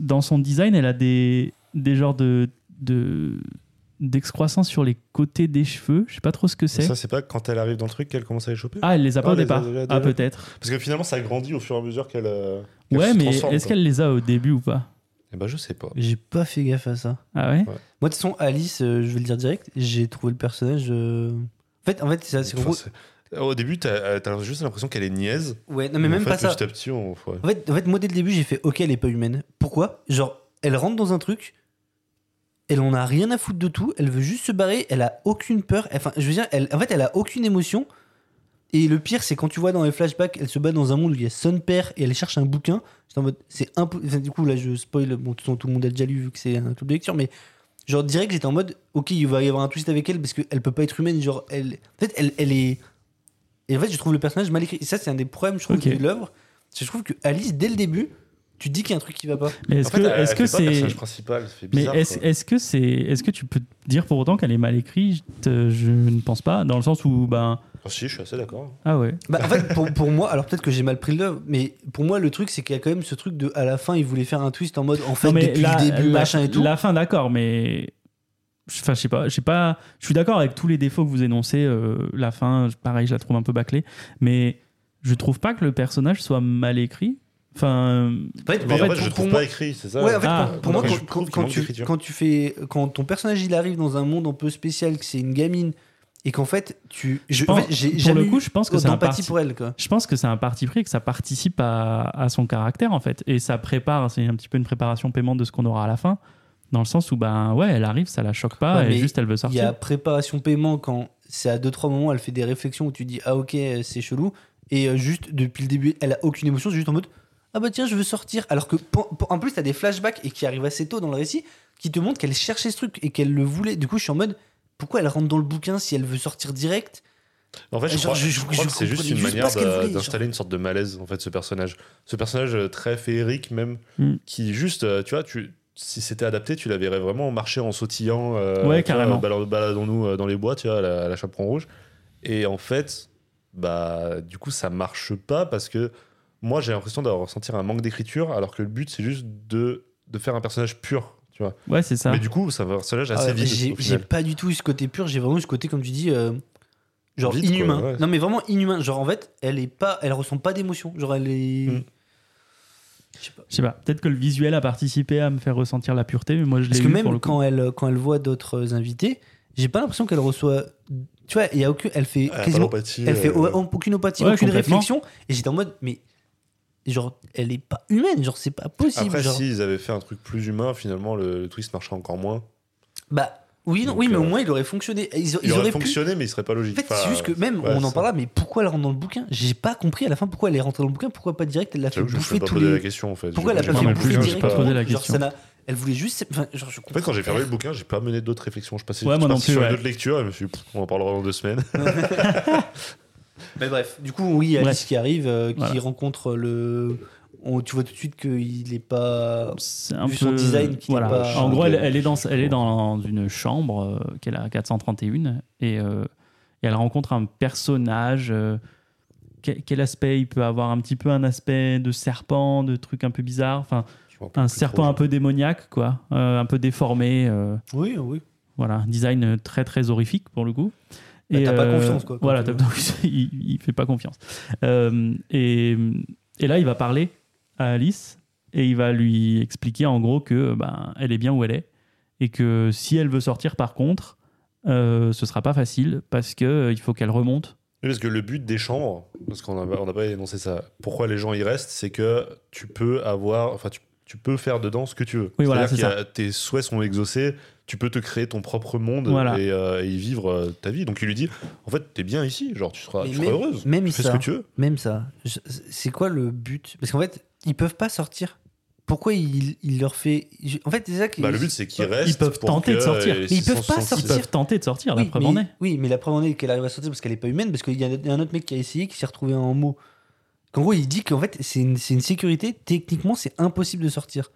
dans son design, elle a des, des genres de... de d'excroissance sur les côtés des cheveux, je sais pas trop ce que c'est. Ça, c'est pas quand elle arrive dans le truc qu'elle commence à les choper Ah, elle les a pas Ah, au départ. déjà- Ah, peut-être. Parce que finalement, ça grandit au fur et à mesure qu'elle. euh, Ouais, se mais est-ce qu'elle les a au début ou pas? Eh ben, je sais pas. J'ai pas fait gaffe à ça. Ah ouais? Ouais. Moi, de toute façon, Alice, euh, je vais le dire direct, j'ai trouvé le personnage. euh, En fait, en fait, c'est Enfin, gros- Au début, t'as as juste l'impression qu'elle est niaise. Ouais, non, mais même en fait, pas ça. Petit à petit, on. ouais. En fait, en fait, moi, dès le début, j'ai fait OK, elle est pas humaine. Pourquoi? Genre, elle rentre dans un truc, elle en a rien à foutre de tout, elle veut juste se barrer, elle a aucune peur. Enfin, je veux dire, elle, en fait, elle a aucune émotion. Et le pire, c'est quand tu vois dans les flashbacks, elle se bat dans un monde où il y a son père et elle cherche un bouquin. J'étais en mode, c'est impossible. du coup, là, je spoil. Bon, tout le monde a déjà lu vu que c'est un club de lecture, mais genre, direct, j'étais en mode, OK, il va y avoir un twist avec elle parce qu'elle peut pas être humaine. Genre, elle, en fait, elle, elle est. Et en fait, je trouve le personnage mal écrit. Et ça, c'est un des problèmes, je trouve, Ok. de l'œuvre. Je trouve que Alice, dès le début, tu te dis qu'il y a un truc qui va pas. Mais est-ce En fait, que est-ce le c'est personnage principal, ça fait mais est-ce que c'est est-ce que tu peux dire pour autant qu'elle est mal écrite? Je ne pense pas dans le sens où ben Ah, si, je suis assez d'accord. ah ouais. Bah, en fait, pour, pour moi, alors peut-être que j'ai mal pris l'œuvre, mais pour moi, le truc, c'est qu'il y a quand même ce truc de. À la fin, il voulait faire un twist en mode, en fait, Non, mais depuis la, le début, la- machin et tout. la fin d'accord, mais enfin je sais pas, je sais pas, je suis d'accord avec tous les défauts que vous énoncez. euh, la fin, pareil, je la trouve un peu bâclée, mais je trouve pas que le personnage soit mal écrit. Enfin, En fait, en en fait, je trouve moi- pas écrit, c'est ça Ouais, en fait, Ah, pour, pour moi, quand, tu, quand tu fais, quand ton personnage il arrive dans un monde un peu spécial, que c'est une gamine, et qu'en fait, tu, je, pense- fait, pour jamais le coup, je pense que c'est un parti. pour elle, quoi. Je pense que c'est un parti pris et que ça participe à, à son caractère en fait. Et ça prépare, c'est un petit peu une préparation paiement de ce qu'on aura à la fin. Dans le sens où, ben ouais, elle arrive, ça la choque pas, Ouais, et juste elle veut Il y sortir. a préparation paiement quand c'est à deux trois moments, elle fait des réflexions où tu dis ah ok c'est chelou et euh, juste depuis le début elle a aucune émotion, c'est juste en mode ah bah tiens je veux sortir alors que en plus t'as des flashbacks et qui arrivent assez tôt dans le récit qui te montrent qu'elle cherchait ce truc et qu'elle le voulait. Du coup je suis en mode pourquoi elle rentre dans le bouquin si elle veut sortir direct? En fait, je Genre, crois, je- je je- crois je que c'est juste une juste manière d'installer une sorte de malaise, en fait, ce personnage. Ce personnage euh, très féerique, même, Mm. qui juste, euh, tu vois, tu, si c'était adapté, tu la verrais vraiment marcher en sautillant. euh, Ouais, carrément. balad- Baladons-nous euh, dans les bois, tu vois, à la, à la chaperon rouge. Et en fait, bah, du coup, ça marche pas parce que moi, j'ai l'impression d'avoir ressentir un manque d'écriture, alors que le but, c'est juste de, de faire un personnage pur, tu vois. Ouais, c'est ça. Mais du coup, c'est un personnage Ah assez ouais, vide, J'ai pas du tout eu ce côté pur, j'ai vraiment eu ce côté, comme tu dis, euh, genre quoi, inhumain. ouais. Non, mais vraiment inhumain. Genre, en fait, elle est pas, elle ressent pas d'émotion. Genre, elle est. Mm. Je sais pas. Peut-être que le visuel a participé à me faire ressentir la pureté, mais moi je l'ai Parce que eu pour le même coup. quand elle, quand elle voit d'autres invités, j'ai pas l'impression qu'elle reçoit. Tu vois, il y a aucun, elle fait Elle quasiment. fait euh, au- aucune empathie, Ouais, aucune réflexion. Et j'étais en mode, mais. Genre, elle est pas humaine. Genre, c'est pas possible. Après, genre. s'ils avaient fait un truc plus humain, finalement, le, le twist marcherait encore moins. Bah, oui, non, Donc, oui, mais euh, au moins, il aurait fonctionné. Ils, ils Il aurait auraient pu. fonctionné, mais il serait pas En logique. fait, c'est juste que même, ouais, on en parlera, mais pourquoi elle rentre dans le bouquin? J'ai pas compris à la fin pourquoi elle est rentrée dans le bouquin, pourquoi pas direct, elle l'a fait bouffer tous posé la les. question en fait. Pourquoi elle a J'ai- pas fait bouffer j'ai pas posé la Genre, question. ça Elle voulait juste. Enfin, genre, je En fait, quand j'ai fermé le bouquin, j'ai pas mené d'autres réflexions. Je passais Ouais, je moi non passais plus, sur ouais. une autre lecture et je me suis dit, on en parlera dans deux semaines. Mais bref, du coup, oui, Alice Bref. qui arrive, euh, qui Voilà. rencontre le. on- tu vois tout de suite qu'il est pas. C'est un vu peu son design qui voilà. pas- En gros, elle, est dans, elle est dans une chambre euh, qu'elle a 431 et, euh, et elle rencontre un personnage. euh, quel, quel aspect il peut avoir? Un petit peu un aspect de serpent, de truc un peu bizarre. Enfin, un serpent trop. un peu démoniaque, quoi. Euh, un peu déformé. euh, Oui, oui. voilà, design très très horrifique pour le coup. Bah, t'as pas confiance, quoi, Voilà, il, il fait pas confiance. Euh, et, et là, il va parler à Alice et il va lui expliquer en gros que ben, elle est bien où elle est et que si elle veut sortir par contre, euh, ce sera pas facile parce que euh, il faut qu'elle remonte. Oui, parce que le but des chambres, parce qu'on n'a pas énoncé ça, pourquoi les gens y restent, c'est que tu peux avoir, enfin, tu, tu peux faire dedans ce que tu veux. Oui, voilà, C'est-à-dire c'est qu'il y a- Tes souhaits sont exaucés, tu peux te créer ton propre monde Voilà. et, euh, et vivre euh, ta vie. Donc il lui dit, en fait, t'es bien ici, genre tu seras, tu seras même- heureuse. même tu fais ça. ce que tu veux. Même ça. C'est quoi le but? Parce qu'en fait, ils peuvent pas sortir. Pourquoi il, il leur fait. En fait, c'est ça qui. Bah, le but, c'est qu'ils restent. peuvent pour tenter de sortir. Mais ils peuvent 660, pas Ils sortir. peuvent tenter de sortir, la preuve en est. oui, mais la preuve en est qu'elle arrive à sortir parce qu'elle est pas humaine, parce qu'il y, a il y a un autre mec qui a essayé, qui s'est retrouvé en mot. Qu'en gros, il dit qu'en fait, c'est une, c'est une sécurité, techniquement, c'est impossible de sortir.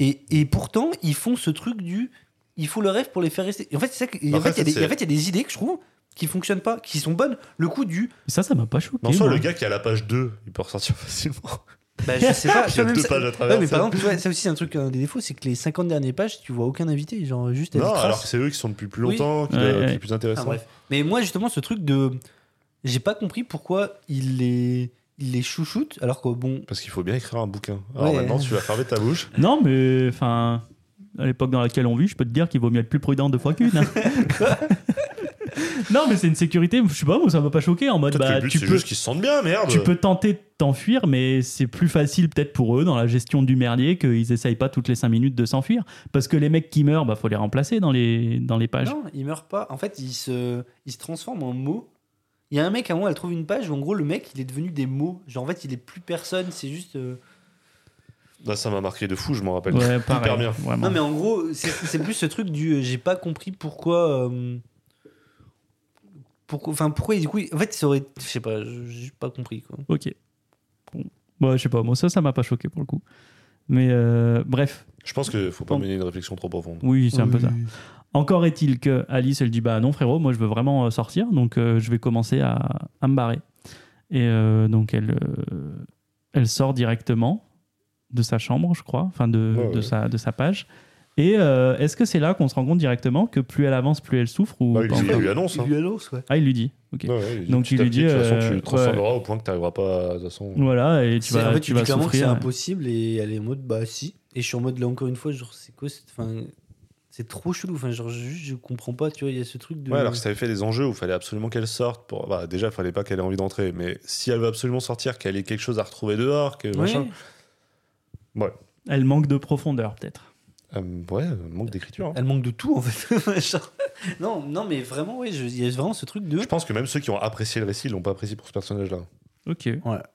Et, et pourtant, ils font ce truc du. Il faut le rêve pour les faire rester. Et en fait, c'est ça que- en fait, il y a des- c'est- en fait, il y a des idées que je trouve qui fonctionnent pas, qui sont bonnes. Le coup du. Ça, ça m'a pas choqué. Non, soit moi. le gars qui est à la page 2, il peut ressortir facilement. Bah, je sais pas. A même deux ça- pages à Ouais, travers. mais par exemple, tu vois, ça aussi, c'est un truc, un des défauts, c'est que les 50 dernières pages, tu vois aucun invité. Genre, juste Non, alors que c'est eux qui sont depuis plus Oui. longtemps, qui, Ouais, qui ouais. est plus Ah, intéressant. bref. Mais moi, justement, ce truc de. J'ai pas compris pourquoi il les, il les chouchoute, alors que bon. Parce qu'il faut bien écrire un bouquin. Alors Ouais. maintenant, tu vas fermer ta bouche. Non, mais enfin, à l'époque dans laquelle on vit, je peux te dire qu'il vaut mieux être plus prudent deux fois qu'une. hein. non, mais c'est une sécurité. Je sais pas, moi ça m'a pas choqué en mode Peut-être que bah le but, tu c'est peux. juste qu'ils se sentent bien, merde. Tu peux tenter de t'enfuir, mais c'est plus facile peut-être pour eux dans la gestion du merdier qu'ils essayent pas toutes les 5 minutes de s'enfuir. Parce que les mecs qui meurent, bah faut les remplacer dans les, dans les pages. Non, il meurt pas. En fait, il se, il se transforme en mots. Il y a un mec, à un moment, elle trouve une page où en gros, le mec, il est devenu des mots. Genre, en fait, il est plus personne, c'est juste. euh, Là, ça m'a marqué de fou, je m'en rappelle. Ouais, pareil, Hyper bien. Vraiment. Non, mais en gros, c'est c'est plus ce truc du. euh, J'ai pas compris pourquoi. euh, Pourquoi, enfin, pourquoi, du coup, en fait, ça aurait. Je sais pas, je- j'ai pas compris, quoi. Ok. Bon. Bah, je sais pas, moi ça, ça m'a pas choqué pour le coup. Mais euh, bref, Je pense qu'il faut pas mener une réflexion trop profonde. oui, c'est un peu ça. Encore est-il que Alice, elle dit bah non frérot, moi je veux vraiment euh, sortir, donc euh, je vais commencer à, à me barrer. Et euh, donc elle, euh, elle sort directement de sa chambre, je crois, enfin de, Ouais, de ouais. sa, de sa page. Et euh, est-ce que c'est là qu'on se rend compte directement que plus elle avance, plus elle souffre ou Bah, il, lui annonce. Il hein. lui annonce, ouais. Ah, il lui dit. Ok. Ouais, ouais, Donc, il à lui dit, De toute façon, tu te transformeras au point que tu n'arriveras pas. De toute façon. Voilà, et tu vas, en fait, tu vas que c'est souffrir. impossible et elle est en mode bah si. Et je suis en mode là encore une fois, genre c'est quoi c'est trop chelou. Enfin, genre juste je comprends pas, tu vois, il y a ce truc de. Ouais, alors que si t'avais fait des enjeux où il fallait absolument qu'elle sorte, pour... bah, déjà, il fallait pas qu'elle ait envie d'entrer, mais si elle veut absolument sortir, qu'elle ait quelque chose à retrouver dehors, que Ouais. machin. Ouais, Elle manque de profondeur, peut-être. Euh, ouais manque d'écriture. hein. Elle manque de tout en fait. Non, non, mais vraiment, oui, il y a vraiment ce truc de. Je pense que même ceux qui ont apprécié le récit l'ont pas apprécié pour ce personnage-là. Ok.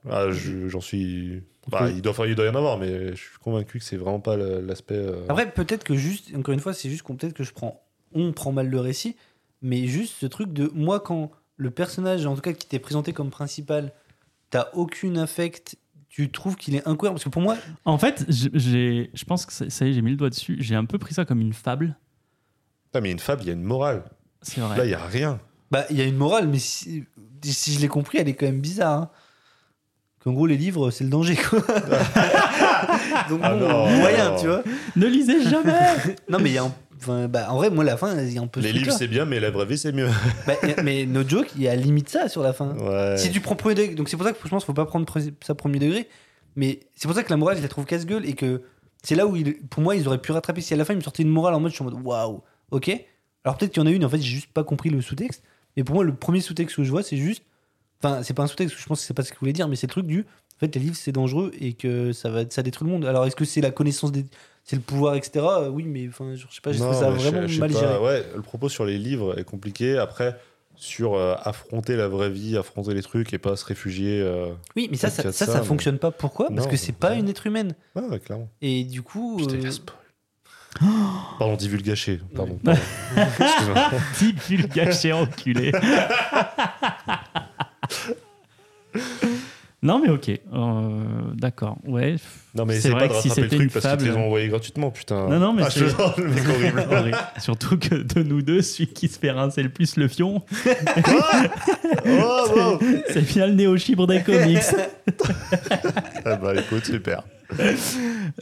Ah, je- J'en suis. Bah, il, doit, enfin, il doit y en avoir, mais je suis convaincu que c'est vraiment pas l'aspect. euh, Après, peut-être que juste, encore une fois, c'est juste qu'on peut-être que je prends, on prend mal le récit, mais juste ce truc de moi quand le personnage, en tout cas qui t'est présenté comme principal, t'as aucune affect, tu trouves qu'il est incohérent parce que pour moi, En fait, j'ai, je pense que ça ça y est, j'ai mis le doigt dessus. J'ai un peu pris ça comme une fable. Ah, mais une fable, il y a une morale. C'est vrai. Là, il y a rien. bah il y a une morale, mais si, si je l'ai compris, elle est quand même bizarre. Hein. Qu'en gros, les livres, c'est le danger, quoi. Donc, Ah bon, non. moyen, tu vois. ne lisez jamais Non, mais il y a un. enfin, bah, en vrai, moi, la fin, il y a un peu ce Les livres, c'est bien, mais la vraie vie, c'est mieux. Bah, mais no joke, il y a limite ça sur la fin. Ouais. Si tu prends premier degré, donc c'est pour ça que je pense qu'il faut pas prendre pre- ça premier degré, mais c'est pour ça que la morale, je la trouve casse-gueule et que c'est là où, il- pour moi, ils auraient pu rattraper. Si à la fin, ils me sortaient une morale en mode, je suis en mode waouh, ok. Alors peut-être qu'il y en a une, en fait, j'ai juste pas compris le sous-texte, mais pour moi, le premier sous-texte que je vois, c'est juste. Enfin, c'est pas un sous-texte, je pense que c'est pas ce qu'il voulait dire, mais c'est le truc du. En fait, les livres, c'est dangereux et que ça, va, ça détruit le monde. Alors est-ce que c'est la connaissance des. C'est le pouvoir, etc. Oui, mais enfin, je sais pas, je Non, trouve ça vraiment je sais mal pas. géré? Ouais, le propos sur les livres est compliqué. Après, sur euh, affronter la vraie vie, affronter les trucs et pas se réfugier. euh, Oui, mais ça, ça, ça, ça, ça mais- fonctionne pas. Pourquoi? Parce Non, que c'est pas ouais. une être humaine. Ouais, ouais, clairement. Et du coup. Putain, euh, spoil. Pardon, divulgaché. Pardon. pardon. Gâché enculé. non, mais ok. Euh, D'accord. Ouais. Non, mais C'est vrai pas de que si c'était truc une parce qu'ils te les fable- ont envoyés gratuitement, putain. Non, non, mais ah, c'est- je le mec horrible. Horrible. Surtout que de nous deux, celui qui se fait rincer le plus le fion, oh, c'est bien le néo-chibre des comics. Ah bah écoute, super.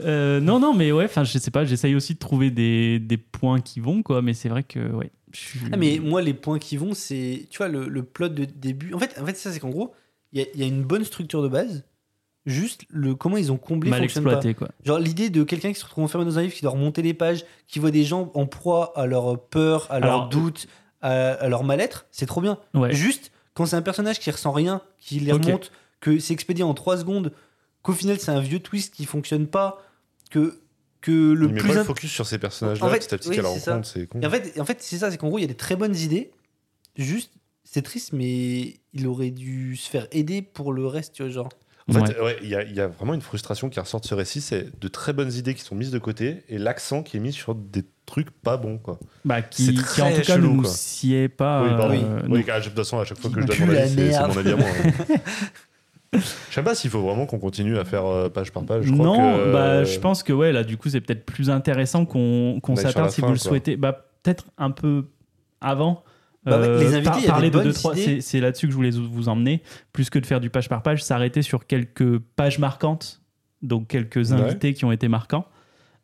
Euh, non, non, mais ouais, enfin, je sais pas, j'essaye aussi de trouver des, des points qui vont, quoi, mais c'est vrai que, ouais. Suis- Ah, mais moi, les points qui vont, c'est. Tu vois, le, le plot de début. En fait, en fait ça, c'est qu'en gros, il y, a- il y a une bonne structure de base, Juste le comment ils ont comblé Mal pas. exploité, quoi. Genre l'idée de quelqu'un qui se retrouve enfermé dans un livre, qui doit remonter les pages, qui voit des gens en proie à leur peur, à leur Alors, doute, à, à leur mal-être, c'est trop bien. Ouais. Juste quand c'est un personnage qui ressent rien, qui les remonte, que c'est expédié en 3 secondes, qu'au final c'est un vieux twist qui fonctionne pas, que, que le Il met plus. pas le focus sur ces personnages-là, En fait, petit à petit oui, qu'elle rencontre, c'est con. Et en fait, en fait c'est ça, c'est qu'en gros il y a des très bonnes idées, juste c'est triste, mais il aurait dû se faire aider pour le reste, tu vois, genre. En fait, Ouais. ouais, il y, a- il y a vraiment une frustration qui ressort de ce récit, c'est de très bonnes idées qui sont mises de côté et l'accent qui est mis sur des trucs pas bons. Quoi. Bah, qui, C'est qui en très tout cas chelou, ne nous quoi. sied pas. oui, pardon. euh, oui, car, de toute façon, à chaque fois que je donne mon avis, c'est mon avis à moi. Je sais pas s'il faut vraiment qu'on continue à faire euh, page par page. Je crois non, que, bah, euh, je pense que ouais, là, du coup, c'est peut-être plus intéressant qu'on qu'on s'attarde si fin, vous le quoi. souhaitez. Bah, peut-être un peu avant. Bah ouais, les invités, par- parler de bonnes deux, trois, idées. c'est c'est là-dessus que je voulais vous emmener, plus que de faire du page par page, s'arrêter sur quelques pages marquantes, donc quelques Ouais. invités qui ont été marquants.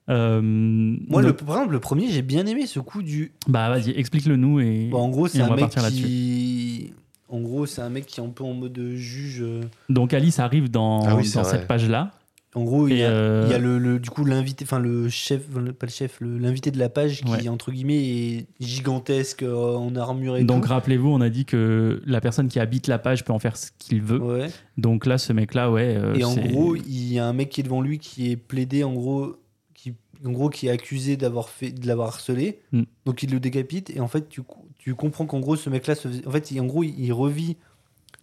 Euh, Moi, donc- le, par exemple, le premier, j'ai bien aimé ce coup du. Bah vas-y, explique-le nous et. Bon, en gros, c'est un va mec partir là-dessus. qui. En gros, c'est un mec qui est un peu en mode juge. euh, Donc Alice arrive dans, Ah oui, dans cette page-là. En gros, il y a, euh, il y a le, le- du coup l'invité, enfin le chef, pas le chef, l'invité de la page qui Ouais. entre guillemets est gigantesque euh, en armure et Donc rappelez-vous, on a dit que la personne qui habite la page peut en faire ce qu'il veut. Ouais. Donc là, ce mec-là, ouais. euh, et en gros, il y a un mec qui est devant lui qui est plaidé en gros, qui en gros qui est accusé d'avoir fait, de l'avoir harcelé. Mm. Donc il le décapite et en fait tu, co- tu comprends qu'en gros ce mec-là, se faisait- en fait, il, en gros, il, il revit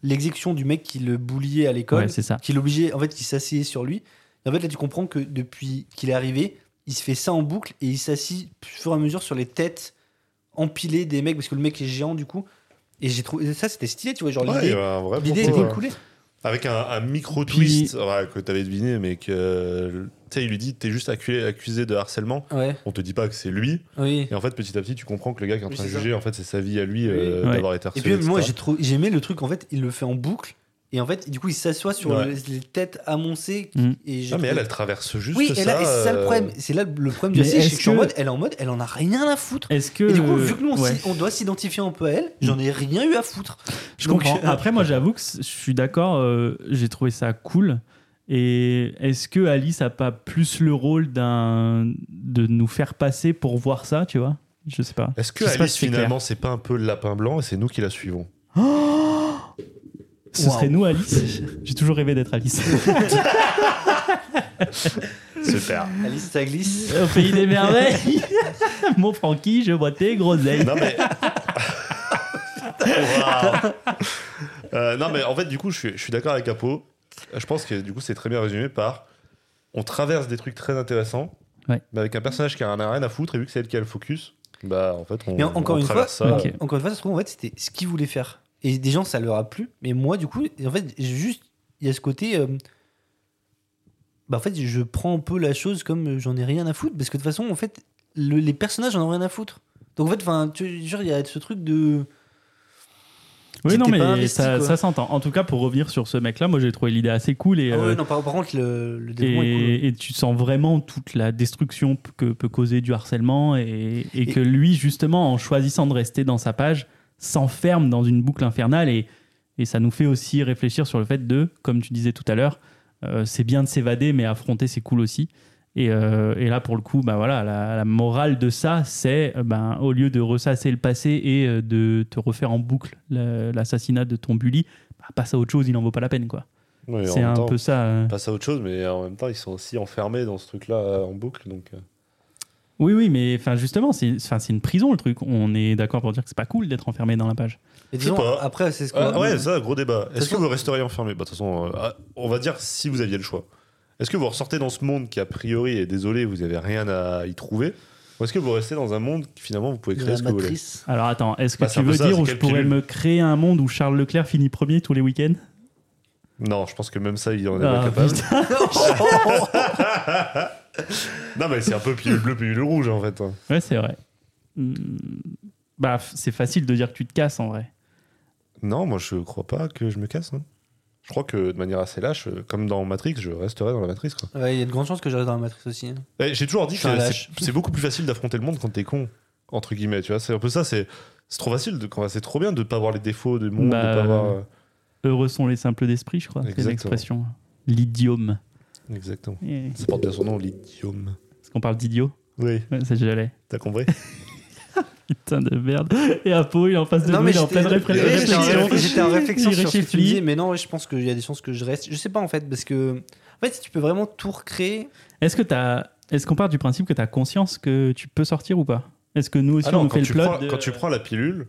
l'exécution du mec qui le bouliait à l'école. Ouais, c'est ça. qui l'obligeait, en fait, qui s'asseyait sur lui. Et en fait, là, tu comprends que depuis qu'il est arrivé, il se fait ça en boucle et il s'assit au fur et à mesure sur les têtes empilées des mecs, parce que le mec est géant, du coup. Et j'ai trouvé ça, c'était stylé, tu vois, genre ouais, l'idée. vrai L'idée ouais. découlée. Avec un, un Puis- micro-twist ouais, que t'avais deviné, mais que. Tu sais, il lui dit T'es juste accusé, accusé de harcèlement. Ouais, On te dit pas que c'est lui. oui. Et en fait, petit à petit, tu comprends que le gars qui est en Oui, train de juger, en fait, c'est sa vie à lui euh, d'avoir été Et harcelé. puis, moi, j'ai j'ai aimé le truc, en fait, il le fait en boucle. Et en fait, du coup, il s'assoit sur Ouais. les, têtes amoncées. Mm. Et j'ai Ah, mais elle, elle traverse juste Oui, ça. et là, et c'est ça le euh, problème. C'est là le problème du c'est que je suis en mode, elle est en mode, elle en a rien à foutre. Est-ce que. Et du coup, vu que nous, on, ouais. s'y- on doit s'identifier un peu à elle, j'en ai rien eu à foutre. Je Donc, comprends. euh, Après, moi, j'avoue que je suis d'accord. euh, J'ai trouvé ça cool. Et est-ce que Alice a pas plus le rôle d'un de nous faire passer pour voir ça, tu vois? Je sais pas. Est-ce que pas Alice, si finalement, c'est pas un peu le lapin blanc et c'est nous qui la suivons? Ce serait nous, Alice. J'ai toujours rêvé d'être Alice. Super. Alice, ça glisse. Au pays des merveilles. Mon Francky, je bois tes groseilles. non, mais. Waouh. Euh, non, mais en fait, du coup, je suis, je suis d'accord avec Apo. Je pense que du coup, c'est très bien résumé par. On traverse des trucs très intéressants, Ouais. mais avec un personnage qui a rien à foutre, et vu que c'est elle qui a le focus, bah en fait, on, Mais encore on une traverse fois, ça. Encore une fois, ça se trouve, en fait, c'était ce qu'ils voulaient faire. Et des gens, ça leur a plu. Mais moi, du coup, en fait, juste, il y a ce côté. euh, bah, en fait, je prends un peu la chose comme euh, j'en ai rien à foutre. Parce que de toute façon, en fait, le- les personnages, j'en ai rien à foutre. Donc, en fait, enfin, tu genre, il y a ce truc de. Oui, non, mais investi, ça, s'entend. En tout cas, pour revenir sur ce mec-là, moi, j'ai trouvé l'idée assez cool. Et, Ah ouais, euh, non, par, par contre, le, le développement est cool. et, et tu sens vraiment toute la destruction que peut causer du harcèlement et, et Et- que lui, justement, en choisissant de rester dans sa page, s'enferme dans une boucle infernale et, et ça nous fait aussi réfléchir sur le fait de, comme tu disais tout à l'heure, euh, c'est bien de s'évader, mais affronter, c'est cool aussi. Et, euh, et là, pour le coup, bah voilà, la, la morale de ça, c'est euh, ben, au lieu de ressasser le passé et euh, de te refaire en boucle le- l'assassinat de ton bully, bah, passe à autre chose, il n'en vaut pas la peine. quoi. C'est un temps, peu ça. euh. passe à autre chose, mais en même temps, ils sont aussi enfermés dans ce truc-là en boucle. Donc. Oui, oui, mais enfin justement, c'est enfin, c'est une prison le truc. On est d'accord pour dire que c'est pas cool d'être enfermé dans la page. Et disons, pas. après, c'est ce qu'on. Ah, ouais, ça, gros débat. Est-ce que vous resteriez enfermé? Bah, De toute façon, euh, ah, on va dire si vous aviez le choix. Est-ce que vous ressortez dans ce monde qui, a priori, est désolé, vous n'avez rien à y trouver Ou est-ce que vous restez dans un monde qui, finalement, vous pouvez créer la ce que vous voulez matrice. Alors attends, est-ce que Bah, tu veux ça, dire où je pourrais pilule me créer un monde où Charles Leclerc finit premier tous les week-ends? Non, je pense que même ça, il en est Ah, pas capable. Non, mais c'est un peu pilule bleue, pilule rouge, en fait. Ouais, c'est vrai. Hmm, Bah, c'est facile de dire que tu te casses en vrai. Non, moi, je crois pas que je me casse. hein. Je crois que de manière assez lâche, euh, comme dans Matrix, je resterai dans la. Ouais, il y a de grandes chances que j'arrive dans la matrice aussi. hein. Eh, J'ai toujours dit Je que c'est- beaucoup plus facile d'affronter le monde quand t'es con, entre guillemets. Tu vois, c'est un peu ça. C'est c'est trop facile. C'est trop bien de pas voir les défauts du monde, Bah, de pas voir. euh, Heureux sont les simples d'esprit, je crois. C'est l'expression. L'idiome. Exactement. Et- Ça porte bien son nom, l'idiome. Est-ce qu'on parle d'idiot Oui, Ouais, Ça, je l'ai. t'as compris? Putain de merde. Et Apo, il est en face de Non, nous, mais il est en j'étais pleine ré- j'étais en réflexion. réflexion- j'étais en réflexion Il sur ce que tu mais non, je pense qu'il y a des chances que je reste. Je sais pas en fait, parce que en fait, si tu peux vraiment tout recréer. Est-ce que t'as. Est-ce qu'on part du principe que tu as conscience que tu peux sortir ou pas? Est-ce que nous aussi Ah non, on fait le plot prends, de- quand tu prends la pilule,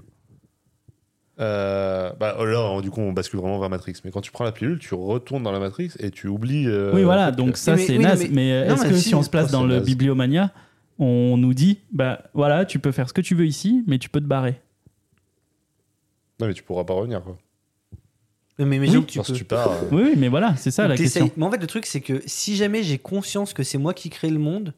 euh, bah là, du coup, on bascule vraiment vers Matrix. Mais quand tu prends la pilule, tu retournes dans la Matrix et tu oublies. euh, Oui, voilà, donc ça c'est naze. mais- est-ce que si, si on se place oh, dans le naze. Bibliomania, on nous dit, bah voilà, tu peux faire ce que tu veux ici, mais tu peux te barrer Non, mais tu pourras pas revenir, quoi. Mais imagine Oui. que tu peux. tu pars. euh, Oui, mais voilà, c'est ça Donc, la question. Mais en fait, le truc, c'est que si jamais j'ai conscience que c'est moi qui crée le monde,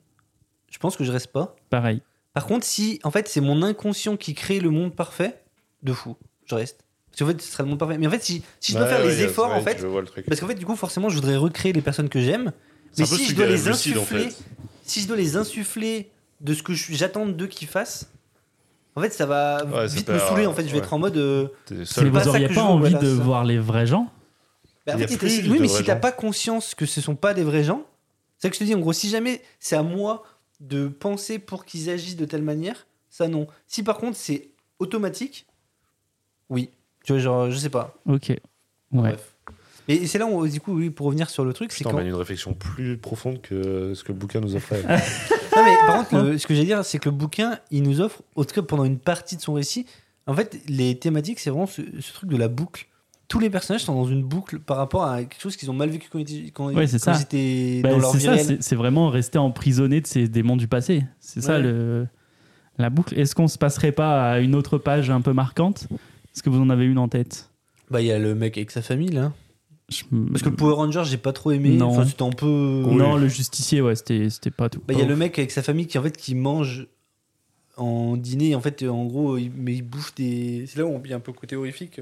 je pense que je reste pas. Pareil. Par contre, si en fait c'est mon inconscient qui crée le monde parfait, de fou, je reste. Parce qu'en fait, ce serait le monde parfait. Mais en fait, si, si je dois ouais, faire ouais, les efforts, en fait, parce qu'en fait, du coup, forcément, je voudrais recréer les personnes que j'aime. Mais si je dois les lucide, en insuffler, fait. Si je dois les insuffler de ce que j'attends d'eux qu'ils fassent, en fait, ça va Ouais, ça vite peut- me saouler. En fait, je vais ouais. être en mode. euh, pas vous ça auriez que pas envie voilà, de ça. voir les vrais gens? Bah, en fait, oui, mais si t'as pas conscience que ce sont pas des vrais gens, c'est ça que je te dis. En gros, si jamais c'est à moi de penser pour qu'ils agissent de telle manière, ça non. Si par contre c'est automatique, oui. Tu vois, genre, je sais pas. Ok. Ouais. Bref. Et c'est là où, du coup, oui, pour revenir sur le truc, c'est quand. on a une réflexion plus profonde que ce que le bouquin nous offrait. Non, mais par contre, le- ce que j'allais dire, c'est que le bouquin, il nous offre, en tout cas pendant une partie de son récit, en fait, les thématiques, c'est vraiment ce, ce truc de la boucle. Tous les personnages sont dans une boucle par rapport à quelque chose qu'ils ont mal vécu quand ils étaient, quand, Ouais, c'est quand ça. ils étaient Bah, dans leur c'est vie ça, réelle. c'est c'est vraiment rester emprisonné de ces démons du passé. C'est ça le, la boucle. Est-ce qu'on se passerait pas à une autre page un peu marquante? Est-ce que vous en avez une en tête? Bah, il y a le mec avec sa famille, là. Je- Parce que le Power Ranger, j'ai pas trop aimé. Non. Enfin, c'était un peu. Non, le justicier, ouais, c'était c'était pas tout. Bah, il y a le mec avec sa famille qui, en fait, qui mange en dîner. En fait, en gros, il, mais il bouffe des. C'est là où on vit un peu le côté horrifique.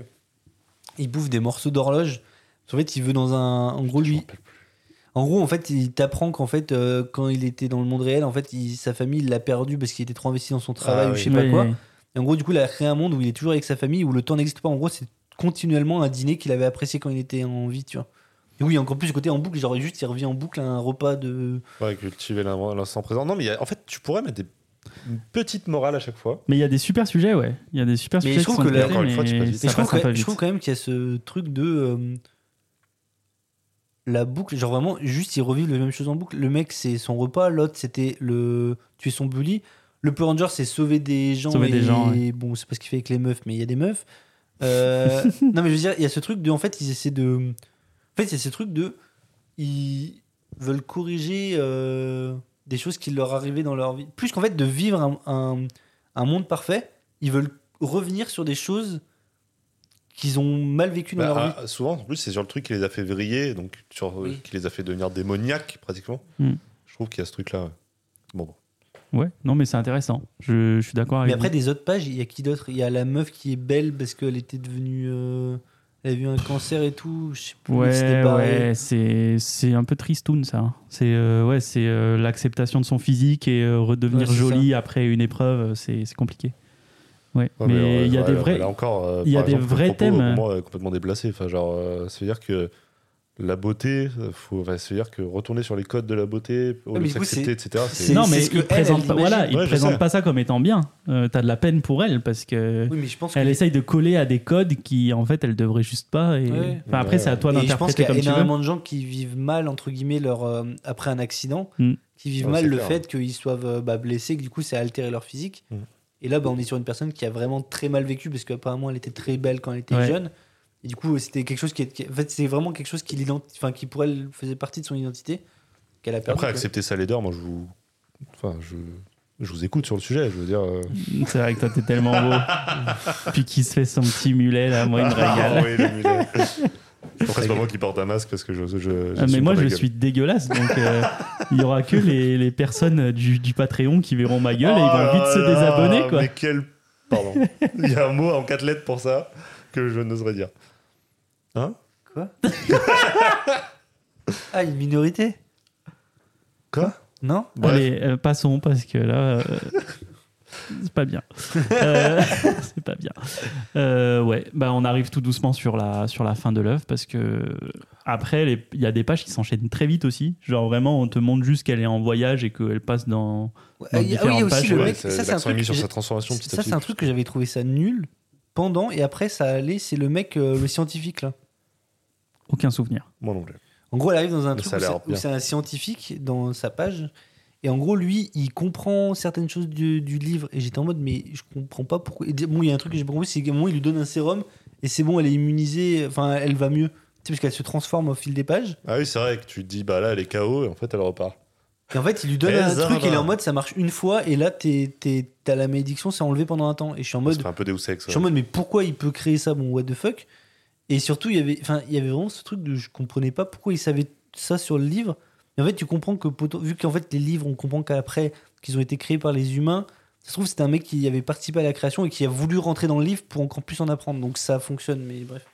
Il bouffe des morceaux d'horloge. En fait, il veut dans un. En gros, lui. En gros, en fait, il t'apprend qu'en fait, euh, quand il était dans le monde réel, en fait, il- sa famille il l'a perdu parce qu'il était trop investi dans son travail Ah ou oui. je sais pas Ouais, quoi. ouais. Et en gros, du coup, il a créé un monde où il est toujours avec sa famille, où le temps n'existe pas. En gros, c'est continuellement un dîner qu'il avait apprécié quand il était en vie, tu vois. Et oui, encore plus le côté en boucle, genre juste il revient en boucle à un repas de. Ouais, cultiver l'in- l'instant présent. Non, mais il y a- en fait, tu pourrais mettre des une petite morale à chaque fois. Mais il y a des super sujets, ouais. Il y a des super Mais sujets je trouve qui sont que encore une fois, tu passes vite. je trouve, que- je quand même qu'il y a ce truc de. euh, la boucle, genre vraiment, juste ils revivent les mêmes choses en boucle. Le mec, c'est son repas, l'autre, c'était le tuer son bully. Le Power Ranger, c'est sauver des gens. Sauver et des gens, bon, c'est pas ce qu'il fait avec les meufs, mais il y a des meufs. Euh, non, mais je veux dire, il y a ce truc de. En fait, ils essaient de. En fait, il y a ce truc de. Ils veulent corriger euh, des choses qui leur arrivaient dans leur vie. Plus qu'en fait de vivre un, un- un monde parfait, ils veulent revenir sur des choses qu'ils ont mal vécues dans Bah, leur vie. ah, souvent, en plus, c'est sur le truc qui les a fait vriller, donc sur, Oui. qui les a fait devenir démoniaques pratiquement. Hmm. Je trouve qu'il y a ce truc-là. ouais. Ouais, non, mais c'est intéressant. Je, je suis d'accord avec Mais après, vous. des autres pages, il y a qui d'autre? Il y a la meuf qui est belle parce qu'elle était devenue. euh, elle a eu un cancer et tout. Je sais plus. Ouais, pareil. ouais, c'est c'est un peu tristoun ça. C'est euh, ouais, c'est euh, l'acceptation de son physique et euh, redevenir Ouais, c'est jolie après une épreuve, c'est c'est compliqué. Ouais, Ouais, mais il y a ouais, des vrais. là encore, euh, il y a par des exemple, le vrais propos, thèmes. Pour moi, est complètement déplacé. Enfin, genre, euh, ça veut dire que la beauté, faut, ça veut dire que retourner sur les codes de la beauté, au lieu mais de s'accepter, etc. c'est- c'est- non, c'est mais ce que il présente elle pas, voilà, il Ouais, présente sais. pas ça comme étant bien. Euh, T'as de la peine pour elle parce que Oui, mais je pense que. elle essaye de coller à des codes qui en fait elle devrait juste pas. Et... Ouais. Enfin, après, Ouais. c'est à toi Et je pense d'interpréter qu'il y a comme tu veux. énormément de gens qui vivent mal, entre guillemets, leur, euh, après un accident, Mm. qui vivent Ouais, mal c'est le clair. fait qu'ils soient euh, bah, blessés, que du coup, ça a altéré leur physique. Mm. Et là, bah, on est sur une personne qui a vraiment très mal vécu parce qu'apparemment, elle était très belle quand elle était Ouais. jeune. Et du coup, c'était quelque chose qui, est- qui- en fait, c'est vraiment quelque chose qui, enfin, qui pour elle faisait partie de son identité qu'elle a perdu. Après, accepter sa laideur, moi, je vous, enfin, je, je vous écoute sur le sujet. Je veux dire. euh, C'est vrai que toi t'es tellement beau. Puis qui se fait son petit mulet là, moi il me régale. Ah oui, le mulet. Après, c'est pas moi qui porte un masque parce que je. je, je Ah, mais suis moi pas je suis dégueulasse donc euh, il y aura que les, les personnes du, du Patreon qui verront ma gueule et ils vont Oh vite se là là, désabonner quoi. Mais quel. Pardon. Il y a un mot en quatre lettres pour ça que je n'oserais dire. Hein Quoi Ah, une minorité Quoi Non Bref. Allez, euh, passons parce que là. euh, c'est pas bien. Euh, c'est pas bien. Euh, ouais, bah on arrive tout doucement sur la, sur la fin de l'œuvre parce que après, les- il y a des pages qui s'enchaînent très vite aussi. Genre vraiment, on te montre juste qu'elle est en voyage et qu'elle passe dans. Ouais, Dans ah oui, il y a aussi différentes le pages, mec. ça, c'est un l'accent est mis truc. sur j'ai- sa transformation petit à Ça, petit. c'est un truc que j'avais trouvé ça nul pendant et après ça allait. C'est le mec, euh, le scientifique là. Aucun souvenir. Moi non plus. En gros, elle arrive dans un Mais truc ça a où c'est- où c'est un scientifique dans sa page. Et en gros, lui, il comprend certaines choses du, du livre. Et j'étais en mode, mais je comprends pas pourquoi. et bon, il y a un truc que j'ai pas compris, c'est qu'à un moment, il lui donne un sérum. Et c'est bon, elle est immunisée. Enfin, elle va mieux. Tu sais, parce qu'elle se transforme au fil des pages. Ah oui, c'est vrai que tu te dis, bah là, elle est KO et en fait, elle repart. Et en fait, il lui donne un truc. Et il est en mode, ça marche une fois. Et là, t'es- t'es- t'as la malédiction, c'est enlevé pendant un temps. Et je suis en mode, fait un peu Deus Ex. Je suis en mode, mais pourquoi il peut créer ça Bon, what the fuck? Et surtout, il y avait, enfin, il y avait vraiment ce truc de je comprenais pas pourquoi il savait ça sur le livre. Et en fait, tu comprends que, vu qu'en fait, les livres, on comprend qu'après, qu'ils ont été créés par les humains, ça se trouve, c'était un mec qui avait participé à la création et qui a voulu rentrer dans le livre pour encore plus en apprendre. Donc ça fonctionne, mais bref.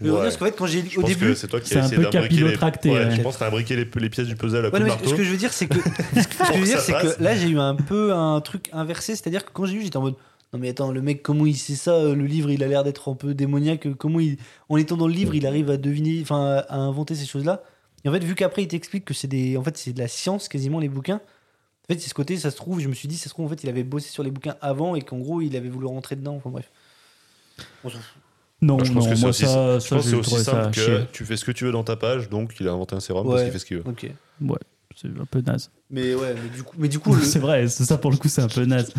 Je veux Ouais. dire, parce qu'en fait, quand j'ai au début. c'est toi qui as un essayé peu d'imbriquer les... capillotracté, Ouais, ouais. Je pense que t'as imbriqué les, les pièces du puzzle à coup Ouais, de non, mais marteau. ce que je veux dire, c'est que, ce que, je veux dire, que c'est là, j'ai eu un peu un truc inversé, c'est-à-dire que quand j'ai lu, j'étais en mode non mais attends, le mec comment il sait ça euh, Le livre, il a l'air d'être un peu démoniaque. euh, Comment il, en étant dans le livre, il arrive à deviner, enfin, à inventer ces choses-là. Et en fait, vu qu'après il t'explique que c'est des, en fait, c'est de la science quasiment les bouquins. En fait, c'est ce côté, ça se trouve, je me suis dit, ça se trouve, en fait, il avait bossé sur les bouquins avant et qu'en gros, il avait voulu rentrer dedans. Enfin bref. Non, je pense non, que c'est moi, aussi, ça, je ça, pense que j'ai c'est aussi trouvé ça simple que chier. tu fais ce que tu veux dans ta page, donc il a inventé un sérum parce Ouais. qu'il fait ce qu'il veut. Ok. C'est un peu naze. Mais ouais, mais du coup, mais du coup, le- C'est vrai, c'est ça pour le coup, c'est un peu naze.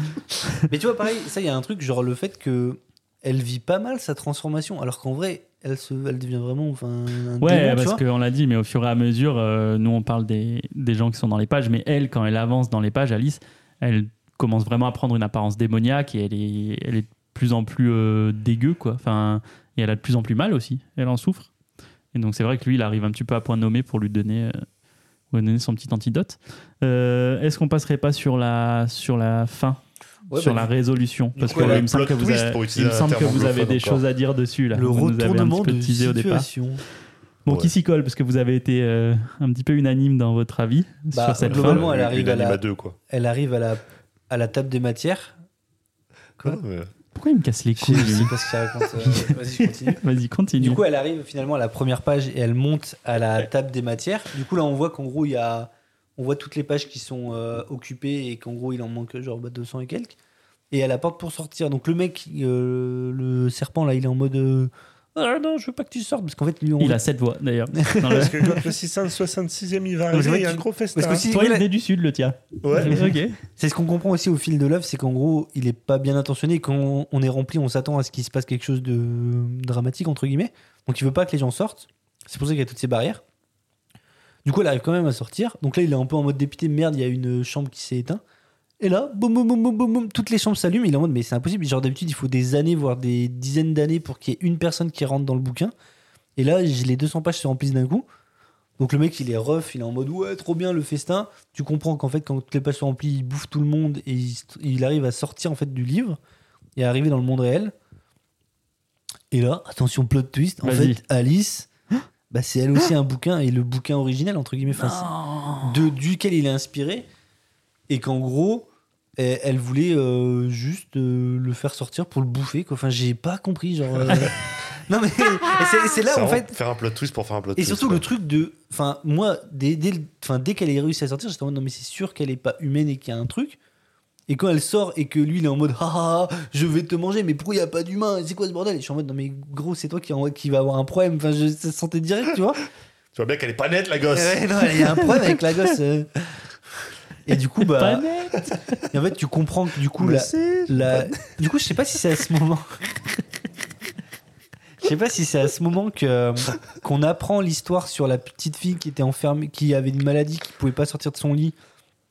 Mais tu vois, pareil, ça, il y a un truc, genre le fait que elle vit pas mal sa transformation, alors qu'en vrai, elle, se, elle devient vraiment enfin, un Ouais, démon, parce qu'on l'a dit, mais au fur et à mesure, euh, nous on parle des, des gens qui sont dans les pages, mais elle, quand elle avance dans les pages, Alice, elle commence vraiment à prendre une apparence démoniaque et elle est, elle est de plus en plus euh, dégueu, quoi. Enfin, et elle a de plus en plus mal aussi, elle en souffre. Et donc c'est vrai que lui, il arrive un petit peu à point nommé pour lui donner, euh, lui donner son petit antidote. Euh, Est-ce qu'on passerait pas sur la, sur la fin Ouais, sur bah, la résolution parce que il me semble que vous avez, il me semble que vous avez des encore. choses à dire dessus là. le Vous nous avez un retournement petit peu de teasé au départ. situation. Bon, Ouais. qui s'y colle parce que vous avez été euh, un petit peu unanime dans votre avis Bah, sur cette globalement, fin. elle arrive à la- à deux, quoi. Elle arrive à la, à la table des matières. Quoi Pourquoi il me casse les Je couilles sais lui pas ce que ça raconte. euh, Vas-y, continue. Du coup, elle arrive finalement à la première page et elle monte à la table des matières. Du coup, là, on voit qu'en gros, il y a, on voit toutes les pages qui sont euh, occupées et qu'en gros, il en manque genre bah, 200 et quelques. Et elle apporte pour sortir. Donc le mec, euh, le serpent là, il est en mode euh, ah non, je veux pas que tu sortes parce qu'en fait, lui, on il a cette voix d'ailleurs. Dans le- Parce que quand le 666e il va arriver, il y a un gros festin. parce que si- Toi, il est du sud, le tien. Ouais. ok. C'est ce qu'on comprend aussi au fil de l'œuvre, c'est qu'en gros, il est pas bien intentionné. Quand on est rempli, on s'attend à ce qu'il se passe quelque chose de dramatique, entre guillemets. Donc il veut pas que les gens sortent. C'est pour ça qu'il y a toutes ces barrières. Du coup, elle arrive quand même à sortir. Donc là, il est un peu en mode dépité. Merde, il y a une chambre qui s'est éteinte. Et là, boum, boum, boum, boum, boum, toutes les chambres s'allument. Il est en mode, mais c'est impossible. Genre, d'habitude, il faut des années, voire des dizaines d'années pour qu'il y ait une personne qui rentre dans le bouquin. Et là, j'ai- les 200 pages se remplissent d'un coup. Donc le mec, il est rough, il est en mode ouais, trop bien le festin. Tu comprends qu'en fait, quand toutes les pages sont remplies, il bouffe tout le monde et il, il arrive à sortir en fait du livre et à arriver dans le monde réel. Et là, attention plot twist, en fait, Alice, bah, c'est elle aussi un bouquin et le bouquin original entre guillemets, enfin, de, duquel il est inspiré et qu'en gros, elle, elle voulait euh, juste euh, le faire sortir pour le bouffer. Quoi. Enfin, j'ai pas compris, genre. euh, non mais et c'est- là en fait. Faire un plot twist pour faire un plot Et twist. surtout quoi. le truc de. Enfin, moi, dès, dès, dès qu'elle est réussi à sortir, j'étais en mode non, mais c'est sûr qu'elle est pas humaine et qu'il y a un truc. Et quand elle sort et que lui il est en mode ah, ah, ah, je vais te manger, mais pourquoi il n'y a pas d'humain? C'est quoi ce bordel? Et je suis en mode non, mais gros, c'est toi qui, en- qui va avoir un problème. Enfin, je ça se sentais direct, tu vois. Tu vois bien qu'elle est pas nette, la gosse. Ouais, non, il y a un problème avec la gosse. euh. Et du coup, Pas bah. net. Et en fait, tu comprends que du coup, la, la- du coup, je sais pas si c'est à ce moment. Je sais pas si c'est à ce moment que qu'on apprend l'histoire sur la petite fille qui était enfermée, qui avait une maladie, qui pouvait pas sortir de son lit.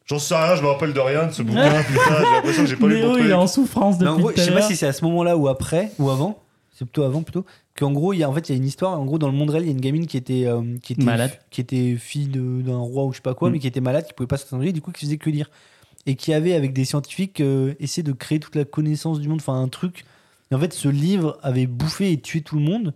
J'en sais rien, je me rappelle de rien de ce bouquin. putain, j'ai l'impression que j'ai pas lu Léo, mon il est en souffrance Mais en depuis gros, tout je sais pas l'heure. si c'est à ce moment-là ou après ou avant. C'est plutôt avant plutôt. Qu'en gros, il y a en fait il y a une histoire. En gros, dans le monde réel, il y a une gamine qui était euh, qui était Malade. qui était fille d'un roi ou je sais pas quoi, Mm. mais qui était malade, qui pouvait pas lit, du coup qui faisait que lire et qui avait avec des scientifiques euh, essayé de créer toute la connaissance du monde, enfin un truc. Et en fait, ce livre avait bouffé et tué tout le monde.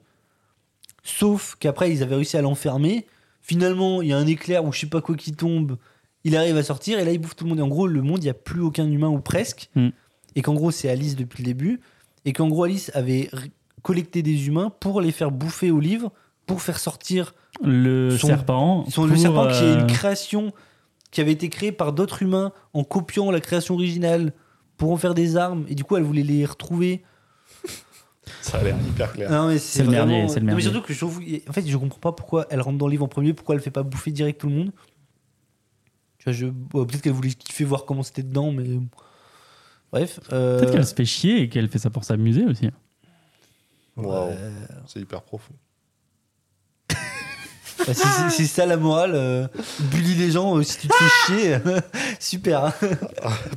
Sauf qu'après, ils avaient réussi à l'enfermer. Finalement, il y a un éclair ou je sais pas quoi qui tombe. Il arrive à sortir et là, il bouffe tout le monde. Et en gros, le monde, il n'y a plus aucun humain ou presque. Mm. et qu'en gros c'est Alice depuis le début, et qu'en gros Alice avait r- collecté des humains pour les faire bouffer au livre, pour faire sortir Le Son- serpent. son, le serpent qui est euh, une création qui avait été créée par d'autres humains en copiant la création originale pour en faire des armes, et du coup elle voulait les retrouver. Ça a l'air hyper clair. Non, mais C'est le vraiment- merdier, c'est le Non, mais merdier. surtout que je trouve, en fait, je comprends pas pourquoi elle rentre dans le livre en premier, pourquoi elle fait pas bouffer direct tout le monde. Tu vois, je, bon, peut-être qu'elle voulait kiffer voir comment c'était dedans, mais bref. euh, Peut-être qu'elle se fait chier et qu'elle fait ça pour s'amuser aussi. Ouais. c'est hyper profond. Bah, si c'est si c'est ça la morale, euh, bully les gens euh, si tu te fais chier, super. hein.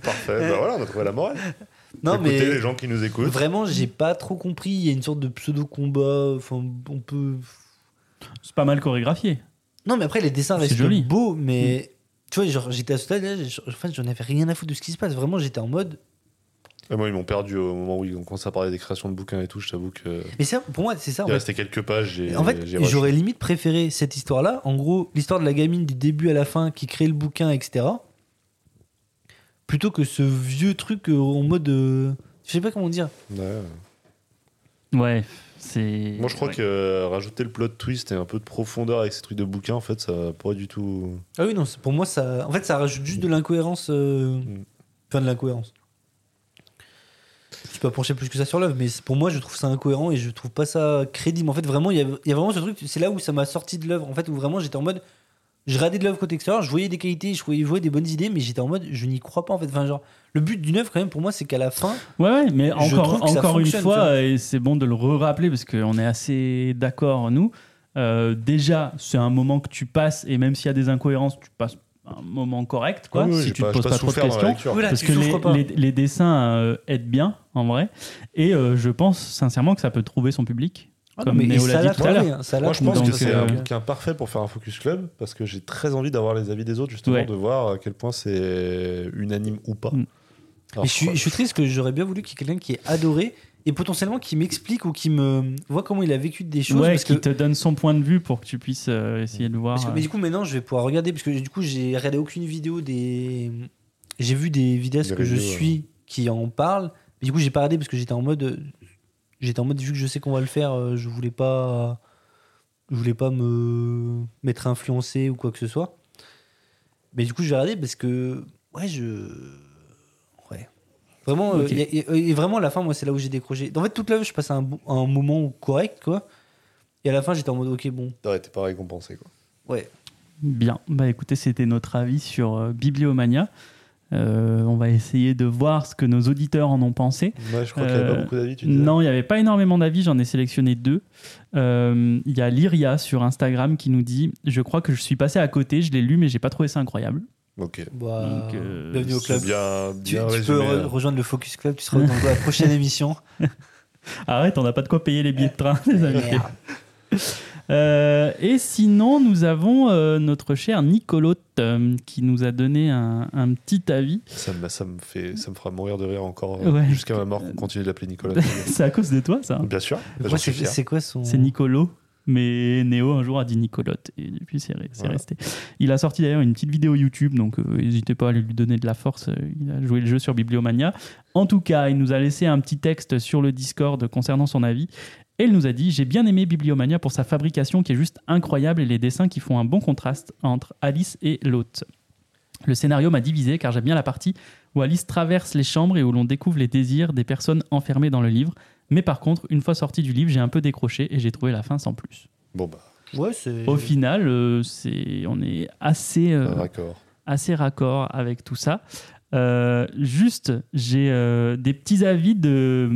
Parfait, bah voilà, on a trouvé la morale. Non Écoutez mais les gens qui nous écoutent. vraiment, j'ai pas trop compris. Il y a une sorte de pseudo combat. Enfin, on peut. C'est pas mal chorégraphié. Non, mais après les dessins C'est restent joli. Mm. beaux, mais tu vois, genre j'étais à ce stade, là, je- en fait, j'en avais rien à foutre de ce qui se passe. Vraiment, j'étais en mode. Et moi, ils m'ont perdu au moment où ils ont commencé à parler des créations de bouquins et tout. Je t'avoue que. Mais c'est- pour moi, c'est ça. Il fait. restait quelques pages. j'ai- En fait, j'aurais limite préféré cette histoire-là. En gros, l'histoire de la gamine du début à la fin qui crée le bouquin, etc. Plutôt que ce vieux truc euh, en mode. euh, Je sais pas comment dire. Ouais. Ouais, c'est. Moi, je crois ouais. que euh, rajouter le plot twist et un peu de profondeur avec ces trucs de bouquins, en fait, ça pourrait du tout. Ah oui, non, pour moi, ça. En fait, ça rajoute juste de l'incohérence. euh, Mm. Enfin, de l'incohérence. Je suis pas penché plus que ça sur l'œuvre, mais pour moi, je trouve ça incohérent et je trouve pas ça crédible. En fait, vraiment, il y a, il y a vraiment ce truc. C'est là où ça m'a sorti de l'œuvre. En fait, où vraiment, j'étais en mode. Je regardais de l'œuvre côté extérieur, je voyais des qualités, je voyais, je voyais des bonnes idées, mais j'étais en mode, je n'y crois pas en fait. Enfin, genre, le but d'une œuvre, quand même, pour moi, c'est qu'à la fin, Ouais, ouais, mais encore, encore une fois, et c'est bon de le re-rappeler parce qu'on est assez d'accord, nous. Euh, déjà, c'est un moment que tu passes, et même s'il y a des incohérences, tu passes un moment correct, quoi, oui, si tu te poses pas pas trop de questions. Voilà, Parce que les, les- les dessins euh, aident bien, en vrai. Et euh, je pense sincèrement que ça peut trouver son public. Ah non, comme mais Néo ça l'a dit tout à l'heure. trouvé, hein, ça l'a Moi, je pense que c'est euh, un bouquin parfait pour faire un focus club parce que j'ai très envie d'avoir les avis des autres, justement, Ouais. de voir à quel point c'est unanime ou pas. Mm. Alors, Mais je suis, je suis triste que j'aurais bien voulu qu'il y ait quelqu'un qui ait adoré et potentiellement qui m'explique ou qui me voit comment il a vécu des choses. Ouais, parce que, qui te donne son point de vue pour que tu puisses euh, essayer de voir. parce que- mais du coup, maintenant, je vais pouvoir regarder parce que du coup, j'ai regardé aucune vidéo des. J'ai vu des vidéastes Des que je suis qui en parlent. Mais du coup, j'ai pas regardé parce que j'étais en mode. J'étais en mode, vu que je sais qu'on va le faire, euh, je voulais pas. Je voulais pas me m'être influencé ou quoi que ce soit. Mais du coup, je vais regarder parce que. Ouais, je. Vraiment, euh, Ok. y a- y a- et vraiment, à la fin, moi, c'est là où j'ai décroché. En fait, toute la je passe un, un moment correct, quoi. Et à la fin, j'étais en mode, ok, bon, Ouais, t'es pas récompensé, quoi. ouais. Bien, bah écoutez, c'était notre avis sur euh, Bibliomania. Euh, on va essayer de voir ce que nos auditeurs en ont pensé. Ouais, je crois qu'il n'y avait Euh, pas beaucoup d'avis, tu disais. Non, il n'y avait pas énormément d'avis, j'en ai sélectionné deux. Euh, Il y a Lyria sur Instagram qui nous dit Je crois que je suis passé à côté, je l'ai lu, mais j'ai pas trouvé ça incroyable. Ok. Bah, Donc, euh, bienvenue au club. bien, Tu, bien tu résumé. peux re- hein. rejoindre le Focus Club, tu seras dans la prochaine émission. Arrête, on n'a pas de quoi payer les billets de train, les amis. Euh, et sinon, nous avons euh, notre cher Nicolotte euh, qui nous a donné un, un petit avis. Ça me, ça, me fait, ça me fera mourir de rire encore euh, Ouais. jusqu'à ma mort qu'on continue de l'appeler Nicolas. C'est à cause de toi, ça Bien sûr, c'est quoi son. C'est Nicolo. Mais Néo un jour a dit Nicolotte et depuis c'est Voilà. resté. Il a sorti d'ailleurs une petite vidéo YouTube, donc euh, n'hésitez pas à lui donner de la force. euh, Il a joué le jeu sur Bibliomania. En tout cas, il nous a laissé un petit texte sur le Discord concernant son avis. Et il nous a dit J'ai bien aimé Bibliomania pour sa fabrication qui est juste incroyable et les dessins qui font un bon contraste entre Alice et l'hôte. Le scénario m'a divisé car j'aime bien la partie où Alice traverse les chambres et où l'on découvre les désirs des personnes enfermées dans le livre. Mais par contre, une fois sorti du livre, j'ai un peu décroché et j'ai trouvé la fin sans plus. Bon, bah, Ouais, c'est. Au final, euh, c'est, on est assez, euh, d'accord. assez raccord avec tout ça. Euh, juste, j'ai euh, des petits avis de,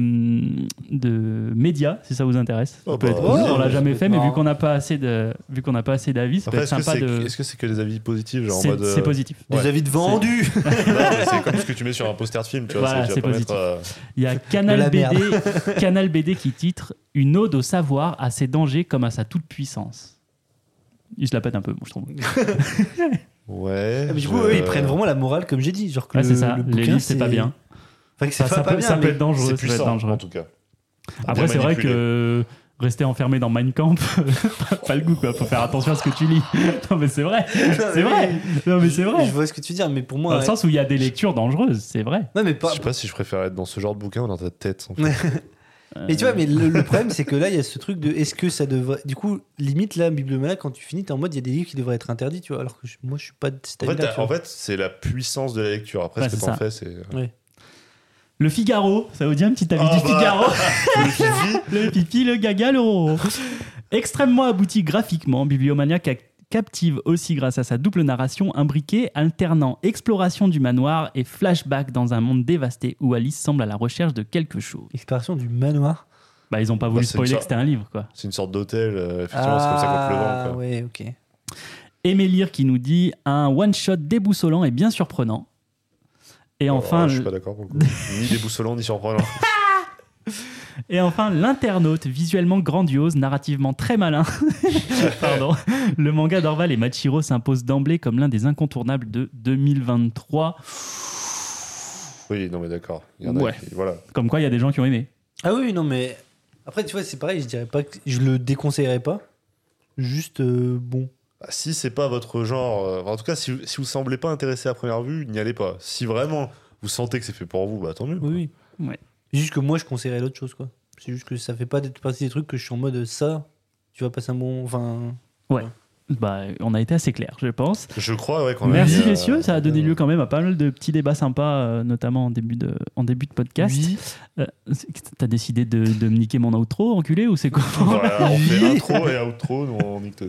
de médias, si ça vous intéresse. Ça Oh peut bah, être- ouais, on l'a jamais fait, mais vu qu'on n'a pas assez de, vu qu'on n'a pas assez d'avis, ça Après, peut est-ce être que sympa de. est-ce que c'est que des avis positifs genre en C'est, mode, euh, c'est positif. Des Ouais. avis de vendus c'est comme ce que tu mets sur un poster de film, tu vois. Voilà, c'est positif. euh, Il y a Canal BD, Canal BD qui titre Une ode au savoir, à ses dangers comme à sa toute puissance. Il se la pète un peu, moi, je trouve. Ouais. Ah, mais du coup, je- eux, ils prennent vraiment la morale, comme j'ai dit. Genre que Ouais, le, c'est ça. le Les bouquin, livres, c'est pas bien. Enfin, que c'est Ça, pas, ça pas peut, bien, ça peut mais- être dangereux. C'est peut être puissant, dangereux. en tout cas. Après, Bien c'est vrai manipulé. que rester enfermé dans Mein Kampf, pas, pas le goût quoi. Faut faire attention à ce que tu lis. Non mais c'est vrai, c'est vrai. Non mais c'est vrai. Je vois ce que tu veux dire, mais pour moi. Dans le ouais. sens où il y a des lectures dangereuses, c'est vrai. Non, mais Je sais pas si je préfère être dans ce genre de bouquin ou dans ta tête. en fait. Mais tu vois, mais le, le problème, c'est que là, il y a ce truc de est-ce que ça devrait. Du coup, limite, là, Bibliomaniac, quand tu finis, t'es en mode, il y a des livres qui devraient être interdits, tu vois. Alors que je- moi, je suis pas de cet En fait, avis-là, t'as- tu en vois. fait, c'est la puissance de la lecture. Après, Ouais, ce que c'est t'en ça. fais, c'est. Le Figaro, ça vous dit un petit avis Ah du bah. Figaro Le fifi, Le pipi, le gaga, le roro. Extrêmement abouti graphiquement, Bibliomaniac a- captive aussi grâce à sa double narration imbriquée alternant exploration du manoir et flashback dans un monde dévasté où Alice semble à la recherche de quelque chose. Exploration du manoir. Bah ils ont pas voulu Bah, spoiler sorte- que c'était un livre quoi. c'est une sorte d'hôtel. euh, effectivement, c'est comme ça qu'on le vend. Ah, quoi. ouais, ok. Émélire qui nous dit un one-shot déboussolant et bien surprenant. Et enfin, Oh, je suis pas d'accord pour le coup. ni déboussolant ni surprenant. Et enfin, l'internaute, visuellement grandiose, narrativement très malin. Pardon. Le manga d'Orval et Machiro s'impose d'emblée comme l'un des incontournables de 2023. Oui, non mais d'accord. Il y en a Ouais. qui- voilà. Comme quoi, il y a des gens qui ont aimé. Ah oui, non, mais. Après, tu vois, c'est pareil, je dirais pas que. Je le déconseillerais pas. Juste, euh, bon. Bah, si c'est pas votre genre, euh, en tout cas, si, si vous semblez pas intéressé à première vue, n'y allez pas. Si vraiment vous sentez que c'est fait pour vous, bah tant mieux. Oui, oui. Ouais. C'est juste que moi, je conseillerais d'autres choses, quoi. C'est juste que ça fait pas d'être partie des trucs que je suis en mode ça, tu vas passer un bon. Enfin. Bah, on a été assez clair, je pense. Je crois, ouais. qu'on a Merci mis, euh, messieurs, ça a donné euh, lieu quand même à pas mal de petits débats sympas, euh, notamment en début de, en début de podcast. Oui. Euh, T'as décidé de, de me niquer mon outro, enculé, ou c'est quoi Voilà, on fait intro et outro, nous on nique tout.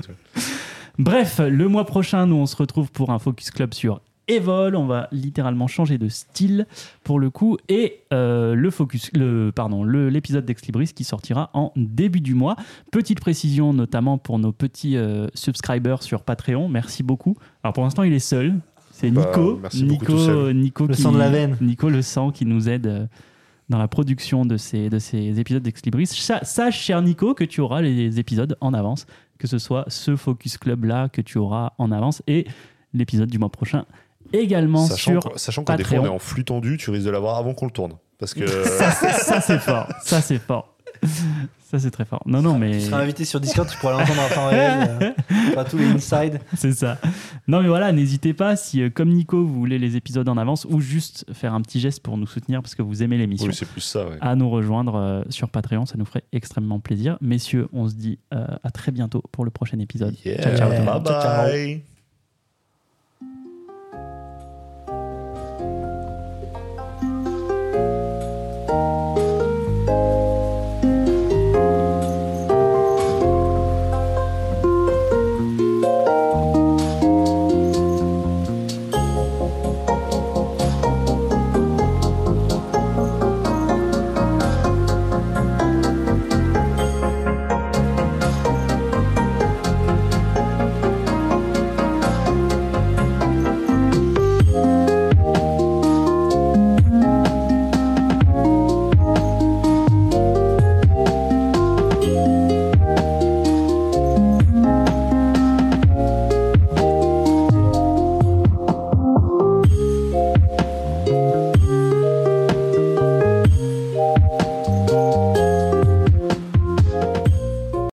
Bref, le mois prochain, nous on se retrouve pour un Focus Club sur Evol. On va littéralement changer de style pour le coup. Et euh, le focus, le, pardon, le- l'épisode d'Ex Libris qui sortira en début du mois. Petite précision, notamment pour nos petits euh, subscribers sur Patreon. Merci beaucoup. Alors pour l'instant, il est seul. C'est Bah, Nico. merci beaucoup Nico, tout seul. Nico Le qui- sang de la veine. Nico le sang qui nous aide. euh, dans la production de ces, de ces épisodes d'Ex Libris. Sa- Sache, cher Nico, que tu auras les épisodes en avance, que ce soit ce Focus Club-là que tu auras en avance et l'épisode du mois prochain également Sachant, sur que- sachant fois Patreon. on est en flux tendu, tu risques de l'avoir avant qu'on le tourne. Parce que. ça, c'est- ça, c'est fort. Ça, c'est fort. Ça, c'est très fort. Non, non, mais Tu seras invité sur Discord, tu pourras l'entendre en temps réel. euh, auras tous les inside. c'est ça. Non, mais voilà, n'hésitez pas si, euh, comme Nico, vous voulez les épisodes en avance ou juste faire un petit geste pour nous soutenir parce que vous aimez l'émission. oui, c'est plus ça, ouais. à nous rejoindre euh, sur Patreon, ça nous ferait extrêmement plaisir. Messieurs, on se dit euh, à très bientôt pour le prochain épisode. Yeah. Ciao, ciao. Bye Ciao, ciao. bye. Música